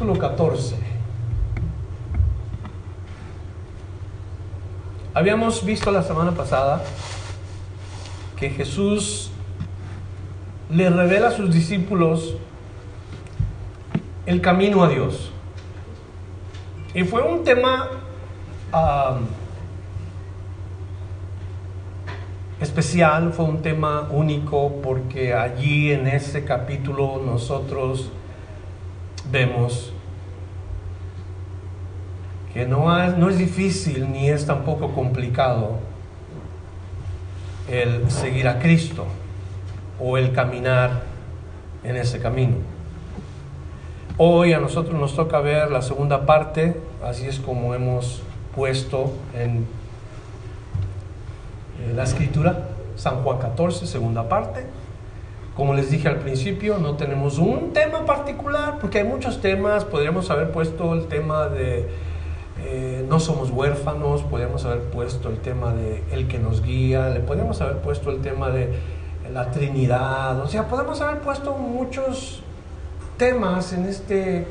Capítulo 14. Habíamos visto la semana pasada que Jesús le revela a sus discípulos el camino a Dios. Y fue un tema especial, fue un tema único porque allí en ese capítulo nosotros vemos que no es, no es difícil ni es tampoco complicado el seguir a Cristo o el caminar en ese camino. Hoy a nosotros nos toca ver la segunda parte, así es como hemos puesto en la escritura, San Juan 14, segunda parte. Como les dije al principio, no tenemos un tema particular, porque hay muchos temas, podríamos haber puesto el tema de eh, no somos huérfanos, podríamos haber puesto el tema de el que nos guía, le podríamos haber puesto el tema de la Trinidad, o sea, podemos haber puesto muchos temas en este,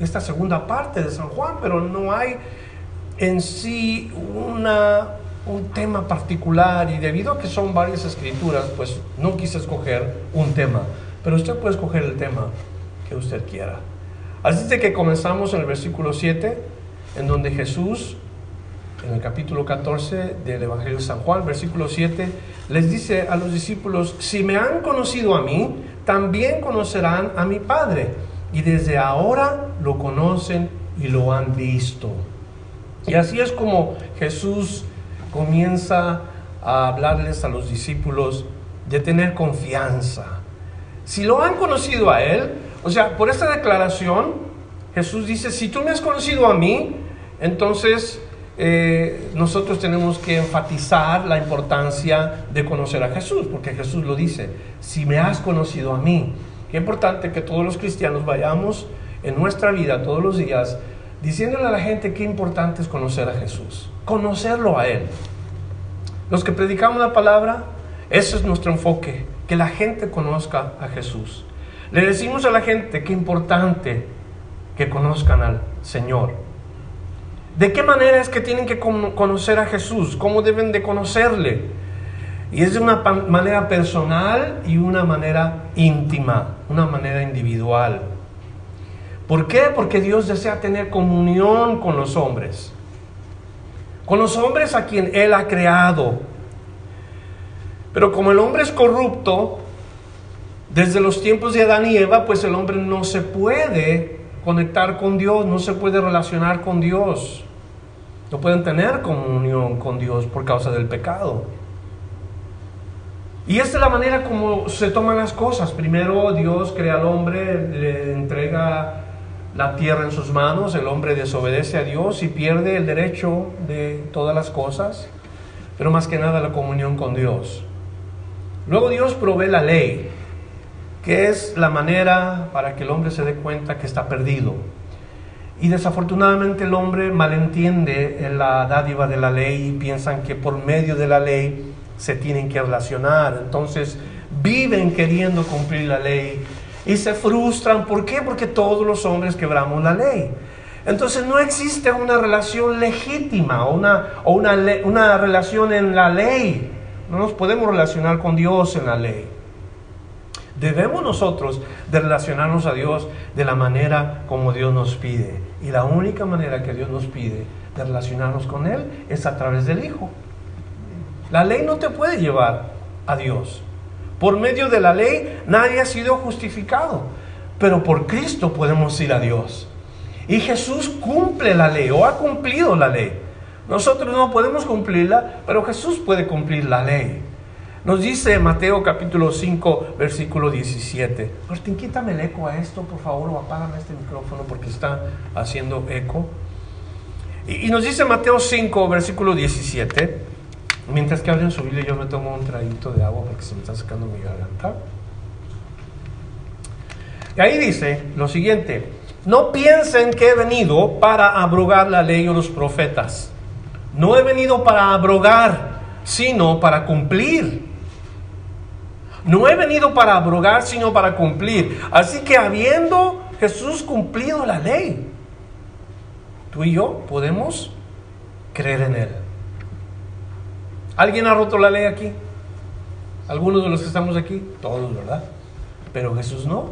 esta segunda parte de San Juan, pero no hay en sí una un tema particular y debido a que son varias escrituras, pues no quise escoger un tema, pero usted puede escoger el tema que usted quiera. Así de que comenzamos en el versículo 7, en donde Jesús, en el capítulo 14 del Evangelio de San Juan, versículo 7, les dice a los discípulos, si me han conocido a mí, también conocerán a mi Padre, y desde ahora lo conocen y lo han visto. Y así es como Jesús comienza a hablarles a los discípulos de tener confianza. Si lo han conocido a Él, o sea, por esta declaración, Jesús dice, si tú me has conocido a mí, entonces eh, nosotros tenemos que enfatizar la importancia de conocer a Jesús, porque Jesús lo dice, si me has conocido a mí. Qué importante que todos los cristianos vayamos en nuestra vida todos los días diciéndole a la gente qué importante es conocer a Jesús, conocerlo a Él. Los que predicamos la palabra, ese es nuestro enfoque, que la gente conozca a Jesús. Le decimos a la gente qué importante que conozcan al Señor. ¿De qué manera es que tienen que conocer a Jesús? ¿Cómo deben de conocerle? Y es de una manera personal y una manera íntima, una manera individual. ¿Por qué? Porque Dios desea tener comunión con los hombres. Con los hombres a quien Él ha creado. Pero como el hombre es corrupto, desde los tiempos de Adán y Eva, pues el hombre no se puede conectar con Dios, no se puede relacionar con Dios. No pueden tener comunión con Dios por causa del pecado. Y esta es la manera como se toman las cosas. Primero Dios crea al hombre, le entrega la tierra en sus manos, el hombre desobedece a Dios y pierde el derecho de todas las cosas, pero más que nada la comunión con Dios. Luego Dios provee la ley, que es la manera para que el hombre se dé cuenta que está perdido. Y desafortunadamente el hombre malentiende la dádiva de la ley y piensan que por medio de la ley se tienen que relacionar. Entonces viven queriendo cumplir la ley y se frustran. ¿Por qué? Porque todos los hombres quebramos la ley. Entonces no existe una relación legítima una, o una, una relación en la ley. No nos podemos relacionar con Dios en la ley. Debemos nosotros de relacionarnos a Dios de la manera como Dios nos pide. Y la única manera que Dios nos pide de relacionarnos con Él es a través del Hijo. La ley no te puede llevar a Dios. Por medio de la ley nadie ha sido justificado, pero por Cristo podemos ir a Dios. Y Jesús cumple la ley o ha cumplido la ley. Nosotros no podemos cumplirla, pero Jesús puede cumplir la ley. Nos dice Mateo capítulo 5, versículo 17. Martín, quítame el eco a esto, por favor, o apágame este micrófono porque está haciendo eco. Y, nos dice Mateo 5, versículo 17. Mientras que abren su Biblia, yo me tomo un traguito de agua porque se me está sacando mi garganta. Y ahí dice lo siguiente, no piensen que he venido para abrogar la ley o los profetas. No he venido para abrogar, sino para cumplir. No he venido para abrogar, sino para cumplir. Así que habiendo Jesús cumplido la ley, tú y yo podemos creer en Él. ¿Alguien ha roto la ley aquí? ¿Algunos de los que estamos aquí? Todos, ¿verdad? Pero Jesús no.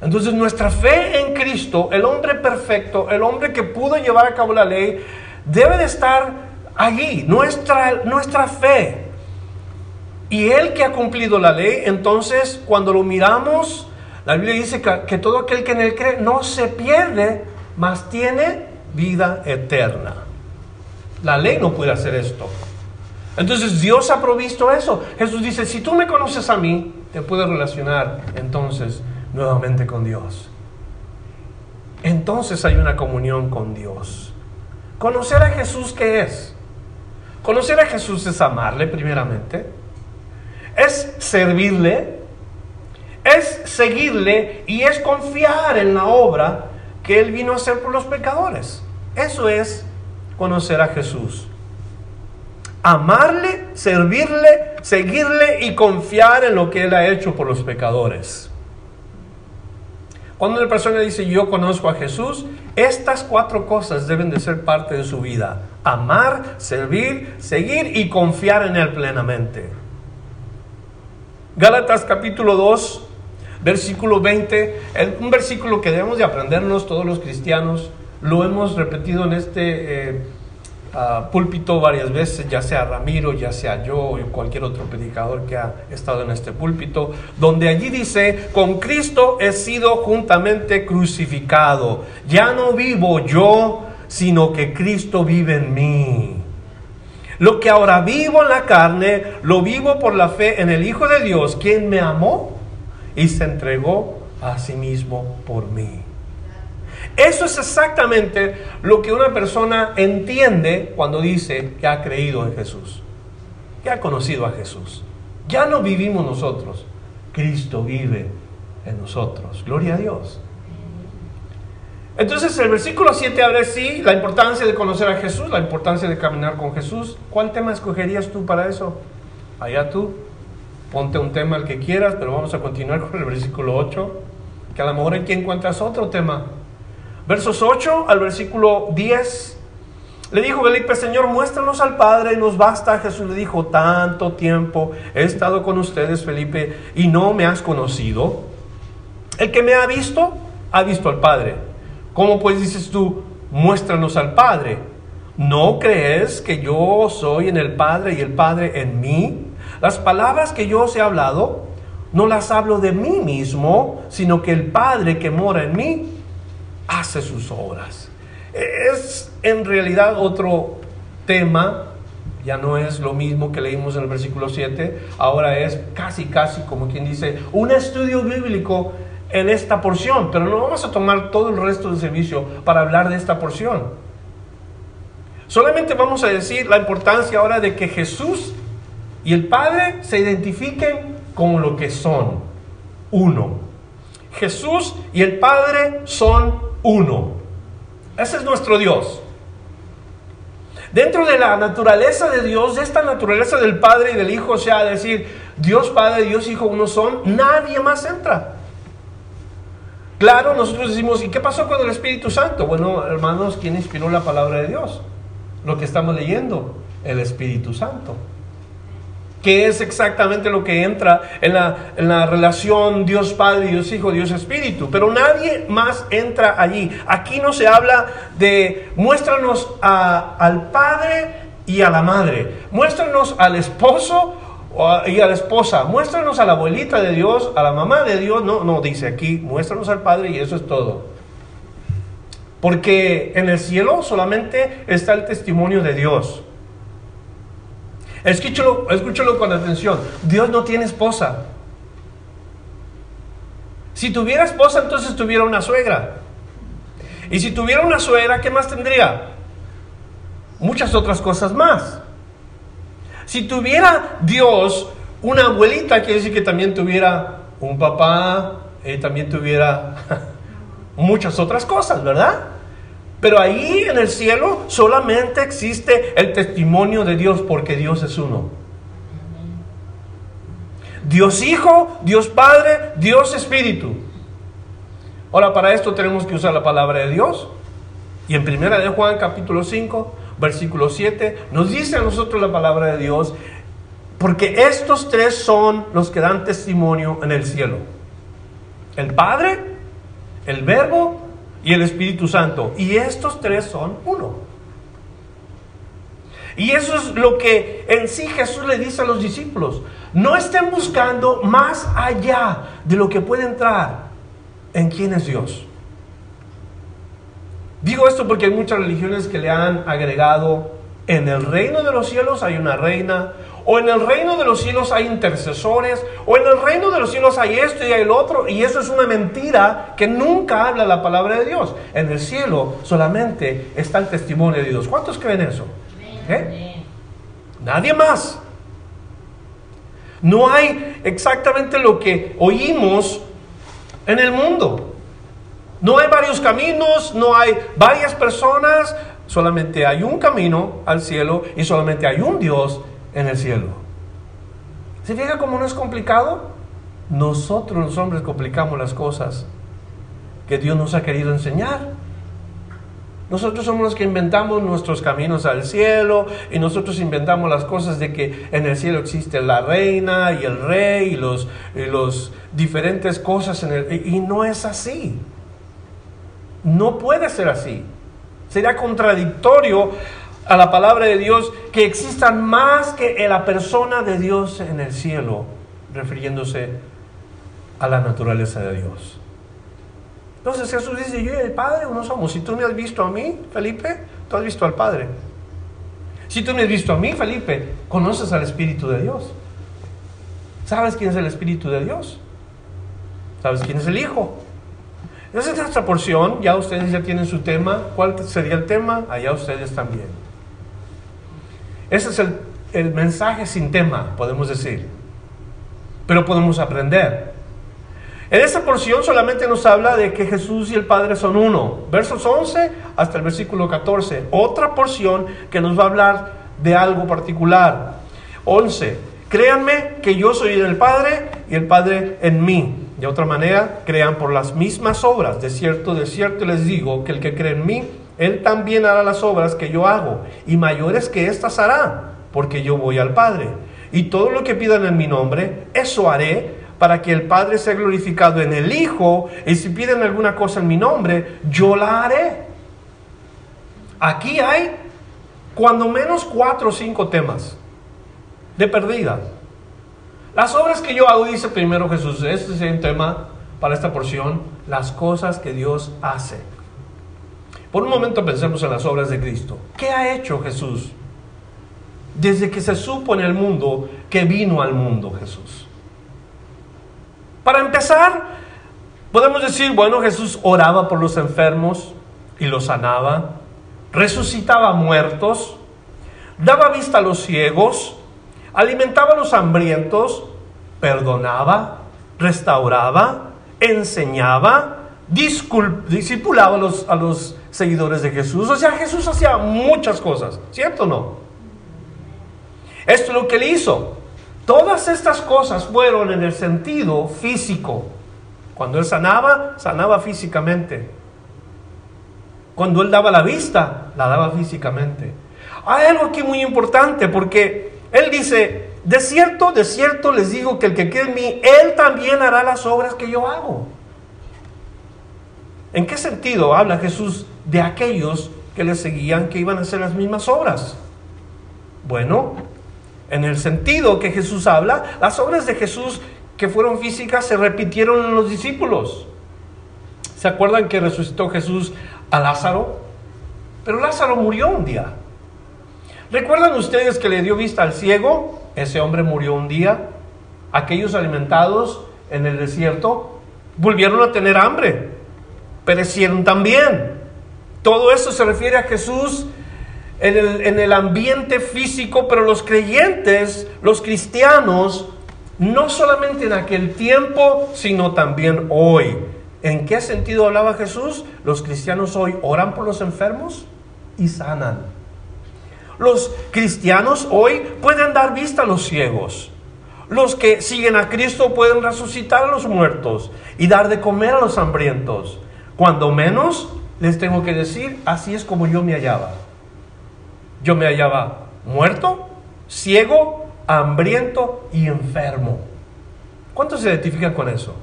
Entonces nuestra fe en Cristo, el hombre perfecto, el hombre que pudo llevar a cabo la ley, debe de estar allí, nuestra, nuestra fe. Y Él que ha cumplido la ley, entonces cuando lo miramos, la Biblia dice que, que todo aquel que en Él cree no se pierde, mas tiene vida eterna. La ley no puede hacer esto. Entonces Dios ha provisto eso. Jesús dice, si tú me conoces a mí, te puedes relacionar entonces nuevamente con Dios. Entonces hay una comunión con Dios. Conocer a Jesús, ¿qué es? Conocer a Jesús es amarle primeramente, es servirle, es seguirle y es confiar en la obra que Él vino a hacer por los pecadores. Eso es conocer a Jesús. Amarle, servirle, seguirle y confiar en lo que Él ha hecho por los pecadores. Cuando una persona dice yo conozco a Jesús, estas cuatro cosas deben de ser parte de su vida. Amar, servir, seguir y confiar en Él plenamente. Gálatas capítulo 2, versículo 20, un versículo que debemos de aprendernos todos los cristianos. Lo hemos repetido en este... Eh, púlpito varias veces, ya sea Ramiro, ya sea yo o cualquier otro predicador que ha estado en este púlpito, donde allí dice, con Cristo he sido juntamente crucificado. Ya no vivo yo, sino que Cristo vive en mí. Lo que ahora vivo en la carne, lo vivo por la fe en el Hijo de Dios, quien me amó y se entregó a sí mismo por mí. Eso es exactamente lo que una persona entiende cuando dice que ha creído en Jesús, que ha conocido a Jesús. Ya no vivimos nosotros, Cristo vive en nosotros. Gloria a Dios. Entonces el versículo 7 habla sí la importancia de conocer a Jesús, la importancia de caminar con Jesús. ¿Cuál tema escogerías tú para eso? Allá tú. Ponte un tema el que quieras, pero vamos a continuar con el versículo 8, que a lo mejor aquí encuentras otro tema Versos 8 al versículo 10. Le dijo Felipe, Señor, muéstranos al Padre, nos basta. Jesús le dijo, tanto tiempo he estado con ustedes, Felipe, y no me has conocido. El que me ha visto, ha visto al Padre. ¿Cómo pues dices tú, muéstranos al Padre? ¿No crees que yo soy en el Padre y el Padre en mí? Las palabras que yo os he hablado, no las hablo de mí mismo, sino que el Padre que mora en mí, hace sus obras. Es en realidad otro tema, ya no es lo mismo que leímos en el versículo 7, ahora es casi, casi como quien dice, un estudio bíblico en esta porción, pero no vamos a tomar todo el resto del servicio para hablar de esta porción. Solamente vamos a decir la importancia ahora de que Jesús y el Padre se identifiquen con lo que son, uno. Jesús y el Padre son uno. Ese es nuestro Dios. Dentro de la naturaleza de Dios, de esta naturaleza del Padre y del Hijo, o sea, decir, Dios Padre, Dios Hijo uno son, nadie más entra. Claro, nosotros decimos, ¿y qué pasó con el Espíritu Santo? Bueno, hermanos, ¿quién inspiró la palabra de Dios? Lo que estamos leyendo, el Espíritu Santo que es exactamente lo que entra en la, relación Dios Padre, Dios Hijo, Dios Espíritu. Pero nadie más entra allí. Aquí no se habla de muéstranos al Padre y a la Madre. Muéstranos al esposo y a la esposa. Muéstranos a la abuelita de Dios, a la mamá de Dios. No, no, dice aquí, muéstranos al Padre y eso es todo. Porque en el cielo solamente está el testimonio de Dios. Escúchalo, escúchalo con atención. Dios no tiene esposa. Si tuviera esposa, entonces tuviera una suegra. Y si tuviera una suegra, ¿qué más tendría? Muchas otras cosas más. Si tuviera Dios una abuelita, quiere decir que también tuviera un papá, eh, también tuviera muchas otras cosas, ¿verdad? Pero ahí en el cielo solamente existe el testimonio de Dios porque Dios es uno. Dios Hijo, Dios Padre, Dios Espíritu. Ahora para esto tenemos que usar la palabra de Dios. Y en primera de Juan capítulo 5, versículo 7, nos dice a nosotros la palabra de Dios, porque estos tres son los que dan testimonio en el cielo. El Padre, el Verbo y el Espíritu Santo. Y estos tres son uno. Y eso es lo que en sí Jesús le dice a los discípulos. No estén buscando más allá de lo que puede entrar en quién es Dios. Digo esto porque hay muchas religiones que le han agregado en el reino de los cielos hay una reina, o en el reino de los cielos hay intercesores, o en el reino de los cielos hay esto y hay el otro, y eso es una mentira que nunca habla la palabra de Dios. En el cielo solamente está el testimonio de Dios. ¿Cuántos creen eso? ¿Eh? Nadie más. No hay exactamente lo que oímos en el mundo. No hay varios caminos, no hay varias personas, solamente hay un camino al cielo y solamente hay un Dios en el cielo. ¿Se fija cómo no es complicado? Nosotros los hombres complicamos las cosas que Dios nos ha querido enseñar. Nosotros somos los que inventamos nuestros caminos al cielo y nosotros inventamos las cosas de que en el cielo existe la reina y el rey y los, los diferentes cosas en y no es así. No puede ser así. Sería contradictorio a la palabra de Dios que existan más que la persona de Dios en el cielo, refiriéndose a la naturaleza de Dios. Entonces Jesús dice, yo y el Padre uno somos. Si tú me has visto a mí, Felipe, tú has visto al Padre. Si tú me has visto a mí, Felipe, conoces al Espíritu de Dios. ¿Sabes quién es el Espíritu de Dios? ¿Sabes quién es el Hijo? Esa es nuestra porción, ya ustedes ya tienen su tema. ¿Cuál sería el tema? Allá ustedes también. Ese es el, el mensaje sin tema, podemos decir. Pero podemos aprender. En esta porción solamente nos habla de que Jesús y el Padre son uno. Versos 11 hasta el versículo 14. Otra porción que nos va a hablar de algo particular. 11. Créanme que yo soy el Padre y el Padre en mí. De otra manera, crean por las mismas obras. De cierto, de cierto les digo que el que cree en mí, él también hará las obras que yo hago. Y mayores que éstas hará, porque yo voy al Padre. Y todo lo que pidan en mi nombre, eso haré para que el Padre sea glorificado en el Hijo, y si piden alguna cosa en mi nombre, yo la haré. Aquí hay cuando menos cuatro o cinco temas de perdida. Las obras que yo hago, dice primero Jesús, este es el tema para esta porción, las cosas que Dios hace. Por un momento pensemos en las obras de Cristo. ¿Qué ha hecho Jesús? Desde que se supo en el mundo que vino al mundo Jesús. Para empezar, podemos decir, bueno, Jesús oraba por los enfermos y los sanaba, resucitaba muertos, daba vista a los ciegos, alimentaba a los hambrientos, perdonaba, restauraba, enseñaba, discipulaba a los, a los seguidores de Jesús. O sea, Jesús hacía muchas cosas, ¿cierto o no? Esto es lo que él hizo. Todas estas cosas fueron en el sentido físico. Cuando él sanaba, sanaba físicamente. Cuando él daba la vista, la daba físicamente. Hay algo aquí muy importante porque él dice, de cierto, de cierto les digo que el que cree en mí, él también hará las obras que yo hago. ¿En qué sentido habla Jesús de aquellos que le seguían que iban a hacer las mismas obras? Bueno, en el sentido que Jesús habla, las obras de Jesús que fueron físicas se repitieron en los discípulos. ¿Se acuerdan que resucitó Jesús a Lázaro? Pero Lázaro murió un día. ¿Recuerdan ustedes que le dio vista al ciego? Ese hombre murió un día. Aquellos alimentados en el desierto volvieron a tener hambre, perecieron también. Todo eso se refiere a Jesús en el, en el ambiente físico, pero los creyentes, los cristianos, no solamente en aquel tiempo, sino también hoy. ¿En qué sentido hablaba Jesús? Los cristianos hoy oran por los enfermos y sanan. Los cristianos hoy pueden dar vista a los ciegos. Los que siguen a Cristo pueden resucitar a los muertos y dar de comer a los hambrientos. Cuando menos, les tengo que decir, así es como yo me hallaba. Yo me hallaba muerto, ciego, hambriento y enfermo. ¿Cuántos se identifican con eso?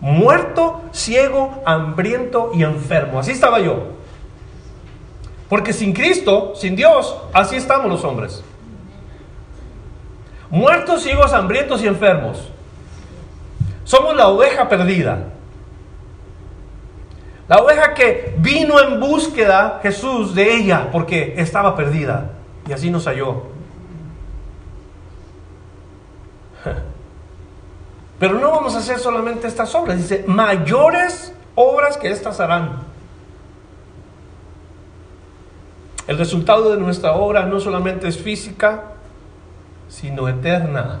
Muerto, ciego, hambriento y enfermo. Así estaba yo. Porque sin Cristo, sin Dios, así estamos los hombres. Muertos, ciegos, hambrientos y enfermos. Somos la oveja perdida. La oveja que vino en búsqueda Jesús de ella porque estaba perdida. Y así nos halló. Pero no vamos a hacer solamente estas obras. Dice, mayores obras que estas harán. El resultado de nuestra obra no solamente es física, sino eterna.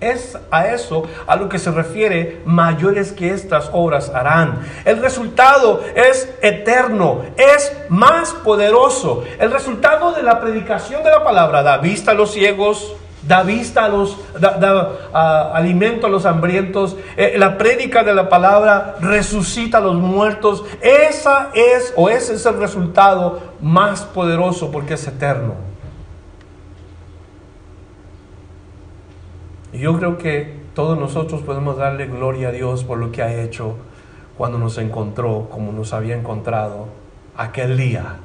Es a eso a lo que se refiere mayores que estas obras harán. El resultado es eterno, es más poderoso. El resultado de la predicación de la palabra da vista a los ciegos, da vista a los, da, alimento a los hambrientos, eh, la prédica de la palabra resucita a los muertos. Esa es o ese es el resultado más poderoso porque es eterno. Yo creo que todos nosotros podemos darle gloria a Dios por lo que ha hecho cuando nos encontró como nos había encontrado aquel día.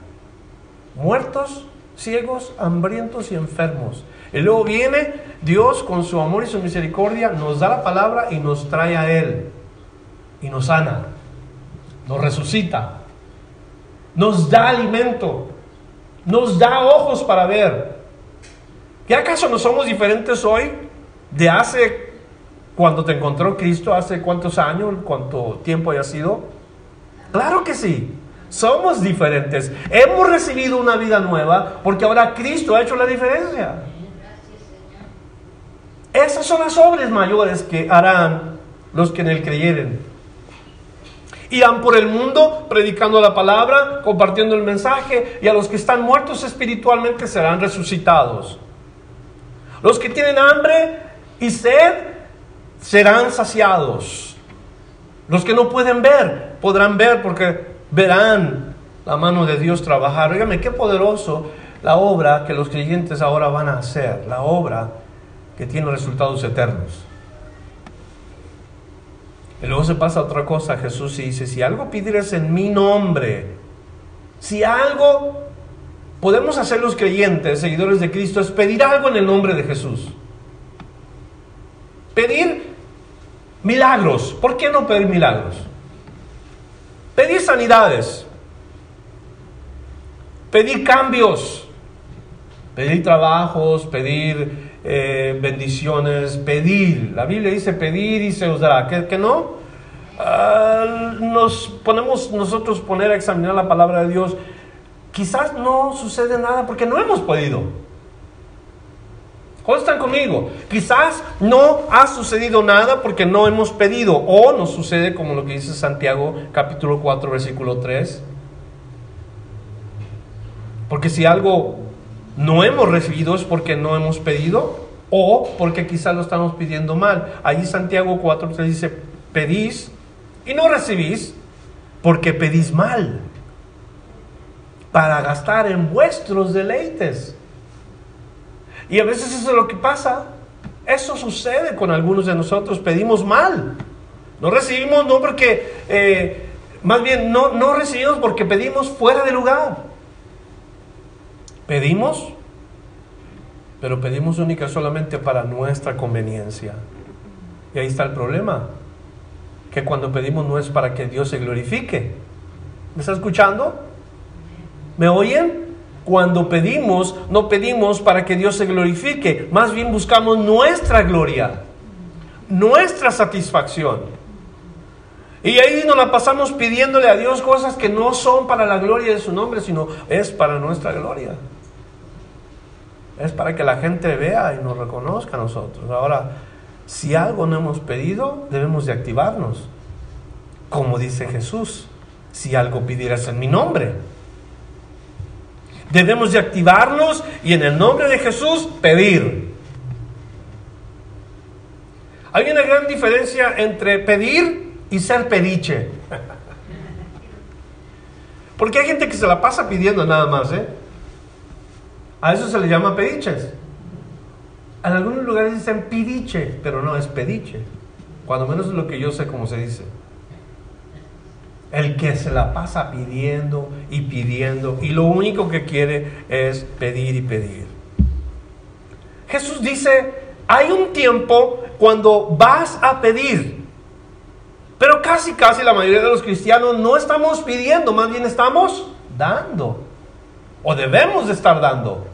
Muertos, ciegos, hambrientos y enfermos y luego viene Dios con su amor y su misericordia, nos da la palabra y nos trae a Él. Y nos sana, nos resucita, nos da alimento, nos da ojos para ver. ¿Qué acaso no somos diferentes hoy de hace cuando te encontró Cristo, hace cuántos años, cuánto tiempo haya sido? Claro que sí. Somos diferentes. Hemos recibido una vida nueva porque ahora Cristo ha hecho la diferencia. Esas son las obras mayores que harán los que en él creyeren. Irán por el mundo predicando la palabra, compartiendo el mensaje, y a los que están muertos espiritualmente serán resucitados. Los que tienen hambre y sed serán saciados. Los que no pueden ver podrán ver porque verán la mano de Dios trabajar. Óigame, qué poderoso la obra que los creyentes ahora van a hacer, la obra que tiene resultados eternos. Y luego se pasa otra cosa, Jesús dice, si algo pidieres en mi nombre, si algo podemos hacer los creyentes, seguidores de Cristo, es pedir algo en el nombre de Jesús. Pedir milagros. ¿Por qué no pedir milagros? Pedir sanidades. Pedir cambios. Pedir trabajos, pedir eh, bendiciones, pedir. La Biblia dice pedir y se os dará. ¿Que, no? Ah, nos ponemos nosotros poner a examinar la palabra de Dios. Quizás no sucede nada porque no hemos podido. ¿Cuántos están conmigo? Quizás no ha sucedido nada porque no hemos pedido. O nos sucede como lo que dice Santiago capítulo 4 versículo 3. Porque si algo no hemos recibido es porque no hemos pedido o porque quizás lo estamos pidiendo mal. Allí Santiago 4 dice, pedís y no recibís porque pedís mal para gastar en vuestros deleites. Y a veces eso es lo que pasa. Eso sucede con algunos de nosotros. Pedimos mal. No recibimos no porque, eh, más bien, no, no recibimos porque pedimos fuera de lugar. Pedimos, pero pedimos única solamente para nuestra conveniencia. Y ahí está el problema, que cuando pedimos no es para que Dios se glorifique. ¿Me está escuchando? ¿Me oyen? Cuando pedimos, no pedimos para que Dios se glorifique, más bien buscamos nuestra gloria, nuestra satisfacción. Y ahí nos la pasamos pidiéndole a Dios cosas que no son para la gloria de su nombre, sino es para nuestra gloria. Es para que la gente vea y nos reconozca a nosotros. Ahora, si algo no hemos pedido, debemos de activarnos. Como dice Jesús, si algo pidieras en mi nombre. Debemos de activarnos y en el nombre de Jesús pedir. Hay una gran diferencia entre pedir y ser pediche. Porque hay gente que se la pasa pidiendo nada más, ¿eh? A eso se le llama pediches. En algunos lugares dicen pidiche, pero no es pediche. Cuando menos es lo que yo sé cómo se dice. El que se la pasa pidiendo y pidiendo y lo único que quiere es pedir y pedir. Jesús dice, hay un tiempo cuando vas a pedir. Pero casi, casi la mayoría de los cristianos no estamos pidiendo, más bien estamos dando. O debemos de estar dando.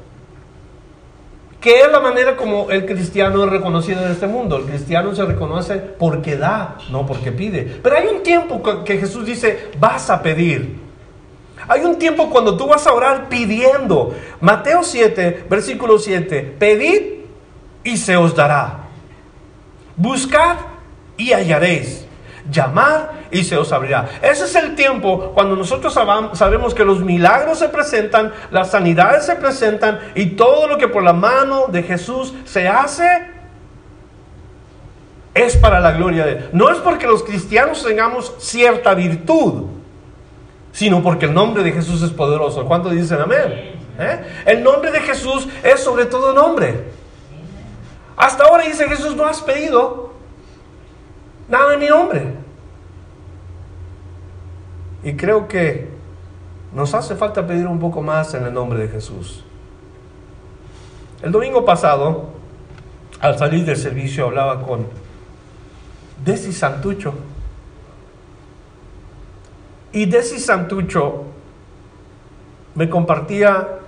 ¿Qué es la manera como el cristiano es reconocido en este mundo? El cristiano se reconoce porque da, no porque pide. Pero hay un tiempo que Jesús dice, vas a pedir. Hay un tiempo cuando tú vas a orar pidiendo. Mateo 7, versículo 7, pedid y se os dará. Buscad y hallaréis llamar y se os abrirá. Ese es el tiempo cuando nosotros sabemos que los milagros se presentan, las sanidades se presentan y todo lo que por la mano de Jesús se hace es para la gloria de Él. No es porque los cristianos tengamos cierta virtud, sino porque el nombre de Jesús es poderoso. ¿Cuántos dicen amén? ¿Eh? El nombre de Jesús es sobre todo nombre. Hasta ahora dice Jesús, no has pedido nada en mi nombre. Y creo que nos hace falta pedir un poco más en el nombre de Jesús. El domingo pasado, al salir del servicio, hablaba con Desi Santucho. Y Desi Santucho me compartía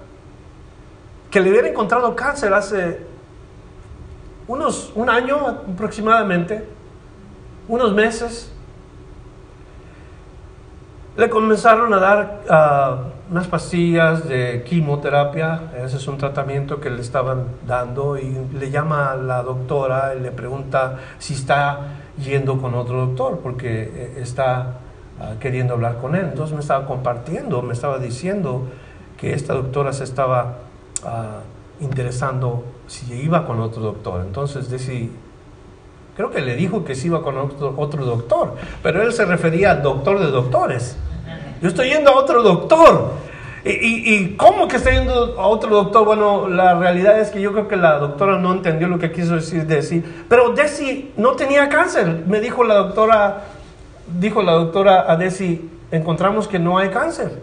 que le hubiera encontrado cáncer hace unos, un año aproximadamente, unos meses. Le comenzaron a dar ah, unas pastillas de quimioterapia, ese es un tratamiento que le estaban dando y le llama a la doctora y le pregunta si está yendo con otro doctor porque eh, está ah, queriendo hablar con él. Entonces me estaba compartiendo, me estaba diciendo que esta doctora se estaba ah, interesando si iba con otro doctor. Entonces decidí Creo que le dijo que se iba con otro, otro doctor, pero él se refería al doctor de doctores. Yo estoy yendo a otro doctor. ¿Y, y, cómo que estoy yendo a otro doctor? Bueno, la realidad es que yo creo que la doctora no entendió lo que quiso decir Desi. Pero Desi no tenía cáncer. Me dijo la doctora, dijo la doctora a Desi, encontramos que no hay cáncer.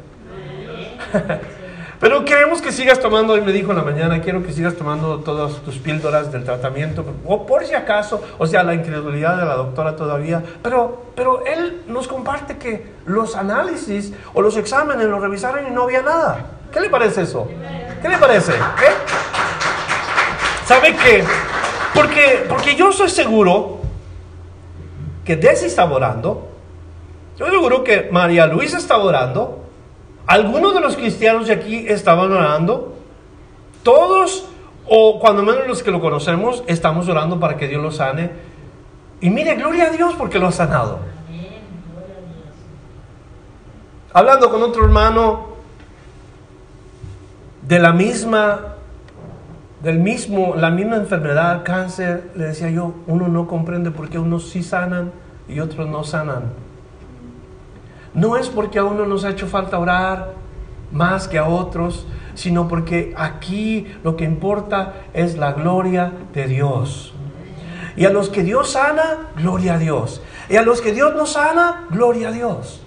Pero queremos que sigas tomando, hoy me dijo en la mañana, quiero que sigas tomando todas tus píldoras del tratamiento, o por si acaso, o sea, la incredulidad de la doctora todavía, pero, pero él nos comparte que los análisis o los exámenes los revisaron y no había nada. ¿Qué le parece eso? ¿Qué le parece? ¿Eh? ¿Sabe qué? Porque, porque yo soy seguro que Desi estaba orando, yo seguro que María Luisa estaba orando, algunos de los cristianos de aquí estaban orando. Todos, o cuando menos los que lo conocemos, estamos orando para que Dios lo sane. Y mire, gloria a Dios porque lo ha sanado. Hablando con otro hermano de la misma, del mismo, la misma enfermedad, cáncer, le decía yo, uno no comprende por qué unos sí sanan y otros no sanan. No es porque a uno nos ha hecho falta orar más que a otros, sino porque aquí lo que importa es la gloria de Dios. Y a los que Dios sana, gloria a Dios. Y a los que Dios no sana, gloria a Dios.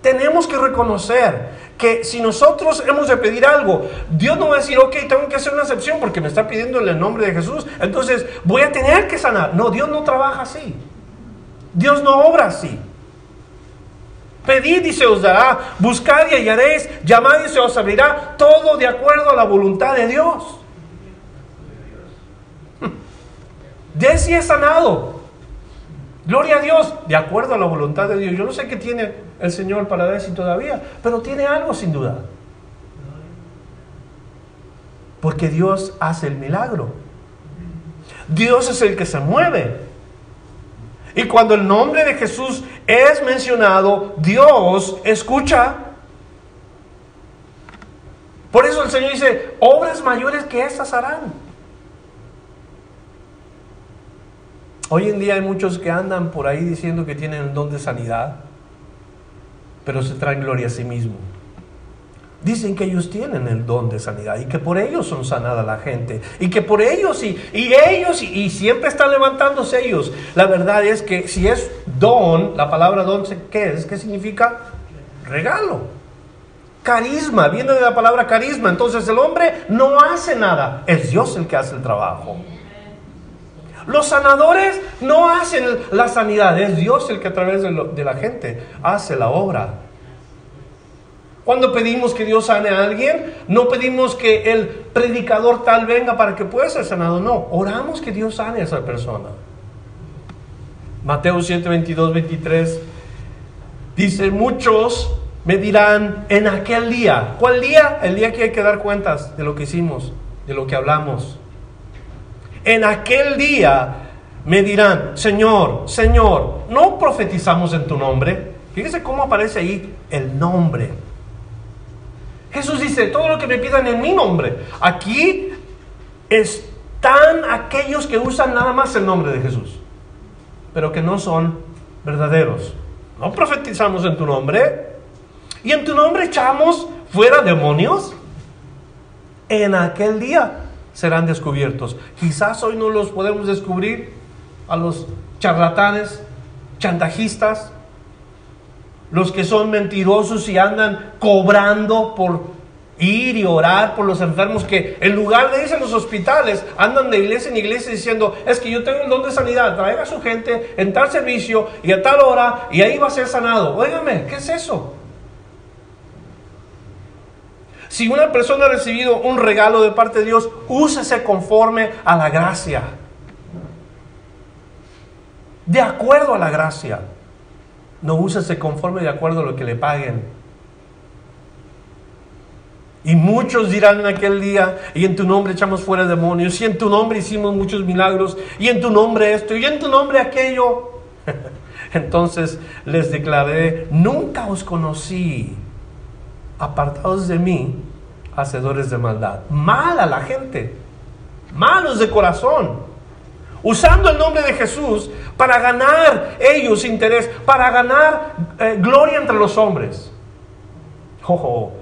Tenemos que reconocer que si nosotros hemos de pedir algo, Dios no va a decir, ok, tengo que hacer una excepción porque me está pidiendo en el nombre de Jesús, entonces voy a tener que sanar. No, Dios no trabaja así. Dios no obra así. Pedid y se os dará, buscad y hallaréis, llamad y se os abrirá, todo de acuerdo a la voluntad de Dios. De si es sanado. Gloria a Dios, de acuerdo a la voluntad de Dios. Yo no sé qué tiene el Señor para decir todavía, pero tiene algo sin duda. Porque Dios hace el milagro. Dios es el que se mueve. Y cuando el nombre de Jesús es mencionado, Dios escucha. Por eso el Señor dice, obras mayores que estas harán. Hoy en día hay muchos que andan por ahí diciendo que tienen el don de sanidad, pero se traen gloria a sí mismos. Dicen que ellos tienen el don de sanidad y que por ellos son sanada la gente y que por ellos y, y ellos y, siempre están levantándose ellos. La verdad es que si es don, la palabra don, ¿qué es? ¿Qué significa? Regalo. Carisma, viene de la palabra carisma. Entonces el hombre no hace nada, es Dios el que hace el trabajo. Los sanadores no hacen la sanidad, es Dios el que a través de, la gente hace la obra. Cuando pedimos que Dios sane a alguien, no pedimos que el predicador tal venga para que pueda ser sanado, no, oramos que Dios sane a esa persona. Mateo 7, 22, 23 dice, muchos me dirán en aquel día, ¿cuál día? El día que hay que dar cuentas de lo que hicimos, de lo que hablamos. En aquel día me dirán, Señor, Señor, ¿no profetizamos en tu nombre? Fíjese cómo aparece ahí el nombre. Jesús dice, todo lo que me pidan en mi nombre. Aquí están aquellos que usan nada más el nombre de Jesús, pero que no son verdaderos. No profetizamos en tu nombre. Y en tu nombre echamos fuera demonios. En aquel día serán descubiertos. Quizás hoy no los podemos descubrir a los charlatanes, chantajistas, los que son mentirosos y andan cobrando por ir y orar por los enfermos que en lugar de irse a los hospitales andan de iglesia en iglesia diciendo es que yo tengo el don de sanidad, traiga a su gente en tal servicio y a tal hora y ahí va a ser sanado. Óigame, ¿qué es eso? Si una persona ha recibido un regalo de parte de Dios, úsese conforme a la gracia. De acuerdo a la gracia. No úsese conforme de acuerdo a lo que le paguen. Y muchos dirán en aquel día, y en tu nombre echamos fuera demonios, y en tu nombre hicimos muchos milagros, y en tu nombre esto, y en tu nombre aquello. Entonces les declaré, nunca os conocí apartados de mí, hacedores de maldad. Mal a la gente, malos de corazón, usando el nombre de Jesús para ganar ellos interés, para ganar eh, gloria entre los hombres. Ojo,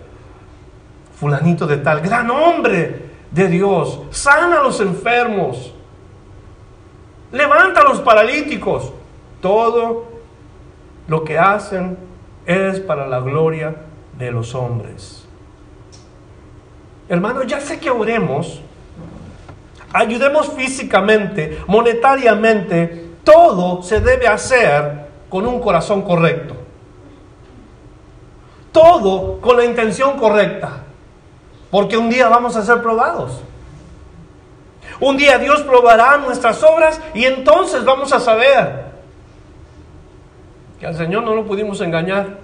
fulanito de tal, gran hombre de Dios, sana a los enfermos, levanta a los paralíticos. Todo lo que hacen es para la gloria de los hombres. Hermano, ya sé que oremos, ayudemos físicamente, monetariamente, todo se debe hacer con un corazón correcto. Todo con la intención correcta. Porque un día vamos a ser probados. Un día Dios probará nuestras obras y entonces vamos a saber que al Señor no lo pudimos engañar.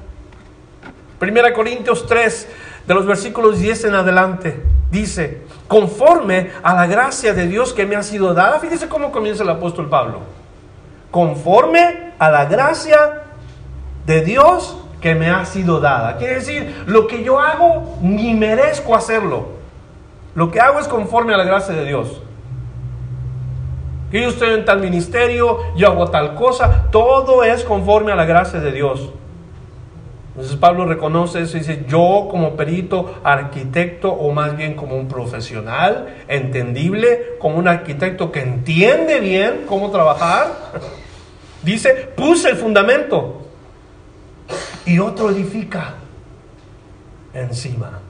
Primera Corintios 3, de los versículos 10 en adelante, dice, conforme a la gracia de Dios que me ha sido dada, fíjese cómo comienza el apóstol Pablo, conforme a la gracia de Dios que me ha sido dada. Quiere decir, lo que yo hago ni merezco hacerlo. Lo que hago es conforme a la gracia de Dios. Que yo estoy en tal ministerio, yo hago tal cosa, todo es conforme a la gracia de Dios. Entonces Pablo reconoce eso y dice, yo como perito, arquitecto o más bien como un profesional entendible, como un arquitecto que entiende bien cómo trabajar, dice, puse el fundamento y otro edifica encima.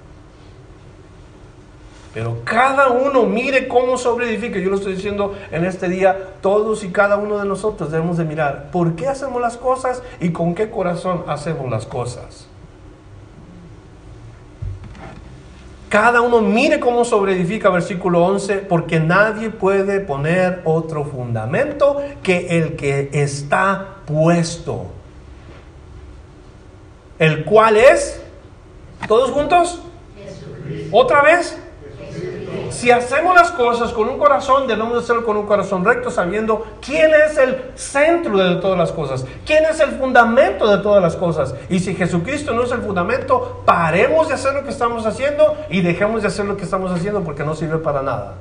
Pero cada uno mire cómo sobreedifica. Yo lo estoy diciendo en este día, todos y cada uno de nosotros debemos de mirar por qué hacemos las cosas y con qué corazón hacemos las cosas. Cada uno mire cómo sobreedifica versículo 11, porque nadie puede poner otro fundamento que el que está puesto. El cual es, todos juntos, otra vez, si hacemos las cosas con un corazón, debemos hacerlo con un corazón recto, sabiendo quién es el centro de todas las cosas, quién es el fundamento de todas las cosas. Y si Jesucristo no es el fundamento, paremos de hacer lo que estamos haciendo y dejemos de hacer lo que estamos haciendo porque no sirve para nada.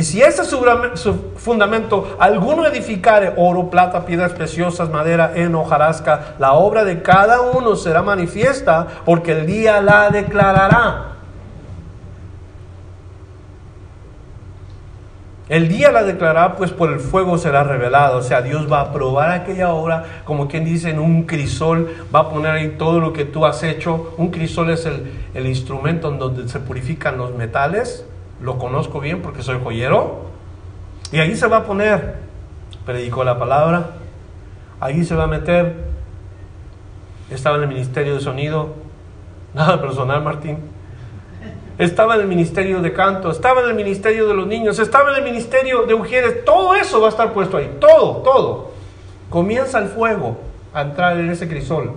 Y si ese es su, fundamento, alguno edificare oro, plata, piedras preciosas, madera, heno, hojarasca, la obra de cada uno será manifiesta, porque el día la declarará. El día la declarará, pues por el fuego será revelado. O sea, Dios va a probar aquella obra, como quien dice, en un crisol, va a poner ahí todo lo que tú has hecho. Un crisol es el, el instrumento en donde se purifican los metales lo conozco bien porque soy joyero. Y ahí se va a poner, predicó la palabra, ahí se va a meter, estaba en el ministerio de sonido, nada personal Martín, estaba en el ministerio de canto, estaba en el ministerio de los niños, estaba en el ministerio de mujeres, todo eso va a estar puesto ahí, todo, todo. Comienza el fuego a entrar en ese crisol.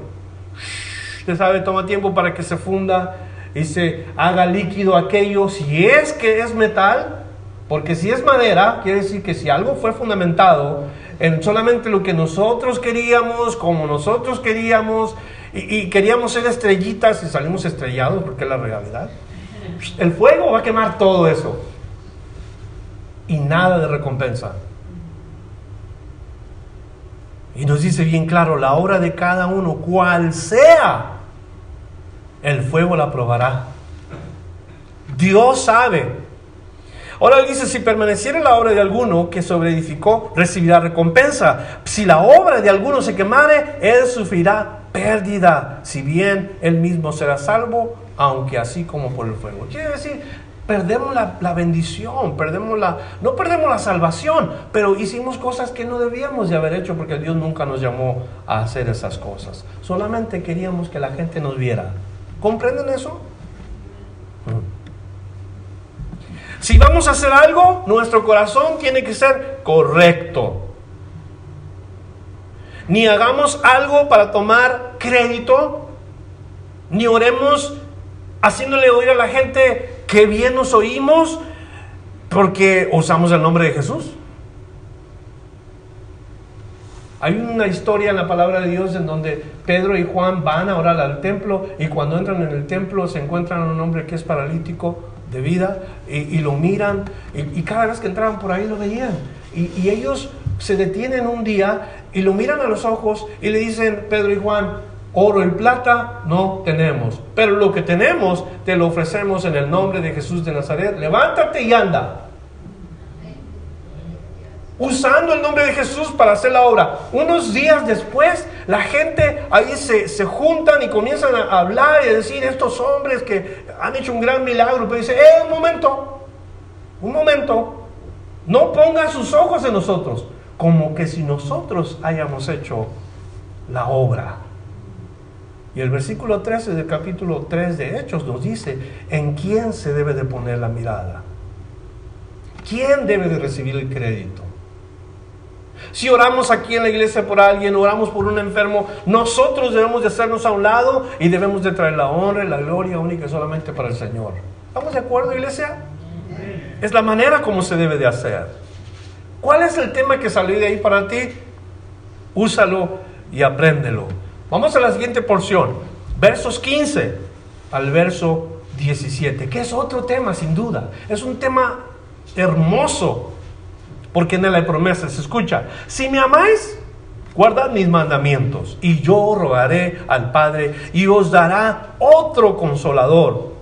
Usted sabe, toma tiempo para que se funda se haga líquido aquello, si es que es metal, porque si es madera, quiere decir que si algo fue fundamentado en solamente lo que nosotros queríamos, como nosotros queríamos, y, queríamos ser estrellitas y salimos estrellados, porque es la realidad, el fuego va a quemar todo eso. Y nada de recompensa. Y nos dice bien claro, la obra de cada uno, cual sea, el fuego la probará. Dios sabe. Ahora dice, si permaneciera la obra de alguno que sobreedificó, recibirá recompensa. Si la obra de alguno se quemare, él sufrirá pérdida, si bien él mismo será salvo, aunque así como por el fuego. Quiere decir, perdemos la, la, bendición, perdemos la, no perdemos la salvación, pero hicimos cosas que no debíamos de haber hecho porque Dios nunca nos llamó a hacer esas cosas. Solamente queríamos que la gente nos viera. ¿Comprenden eso? Si vamos a hacer algo, nuestro corazón tiene que ser correcto. Ni hagamos algo para tomar crédito, ni oremos haciéndole oír a la gente que bien nos oímos porque usamos el nombre de Jesús. Hay una historia en la palabra de Dios en donde Pedro y Juan van a orar al templo y cuando entran en el templo se encuentran a un hombre que es paralítico de vida y, lo miran y, cada vez que entraban por ahí lo veían. Y, y ellos se detienen un día y lo miran a los ojos y le dicen, Pedro y Juan, oro y plata no tenemos, pero lo que tenemos te lo ofrecemos en el nombre de Jesús de Nazaret, levántate y anda usando el nombre de Jesús para hacer la obra. Unos días después, la gente ahí se, se, juntan y comienzan a hablar y a decir estos hombres que han hecho un gran milagro, pero dice, eh, un momento, un momento, no pongan sus ojos en nosotros, como que si nosotros hayamos hecho la obra. Y el versículo 13 del capítulo 3 de Hechos nos dice, ¿en quién se debe de poner la mirada? ¿Quién debe de recibir el crédito? Si oramos aquí en la iglesia por alguien, oramos por un enfermo, nosotros debemos de hacernos a un lado y debemos de traer la honra y la gloria única solamente para el Señor. ¿Estamos de acuerdo, iglesia? Es la manera como se debe de hacer. ¿Cuál es el tema que salió de ahí para ti? Úsalo y apréndelo. Vamos a la siguiente porción, versos 15 al verso 17, que es otro tema sin duda. Es un tema hermoso porque en él hay promesas. Escucha, si me amáis, guardad mis mandamientos y yo rogaré al Padre y os dará otro consolador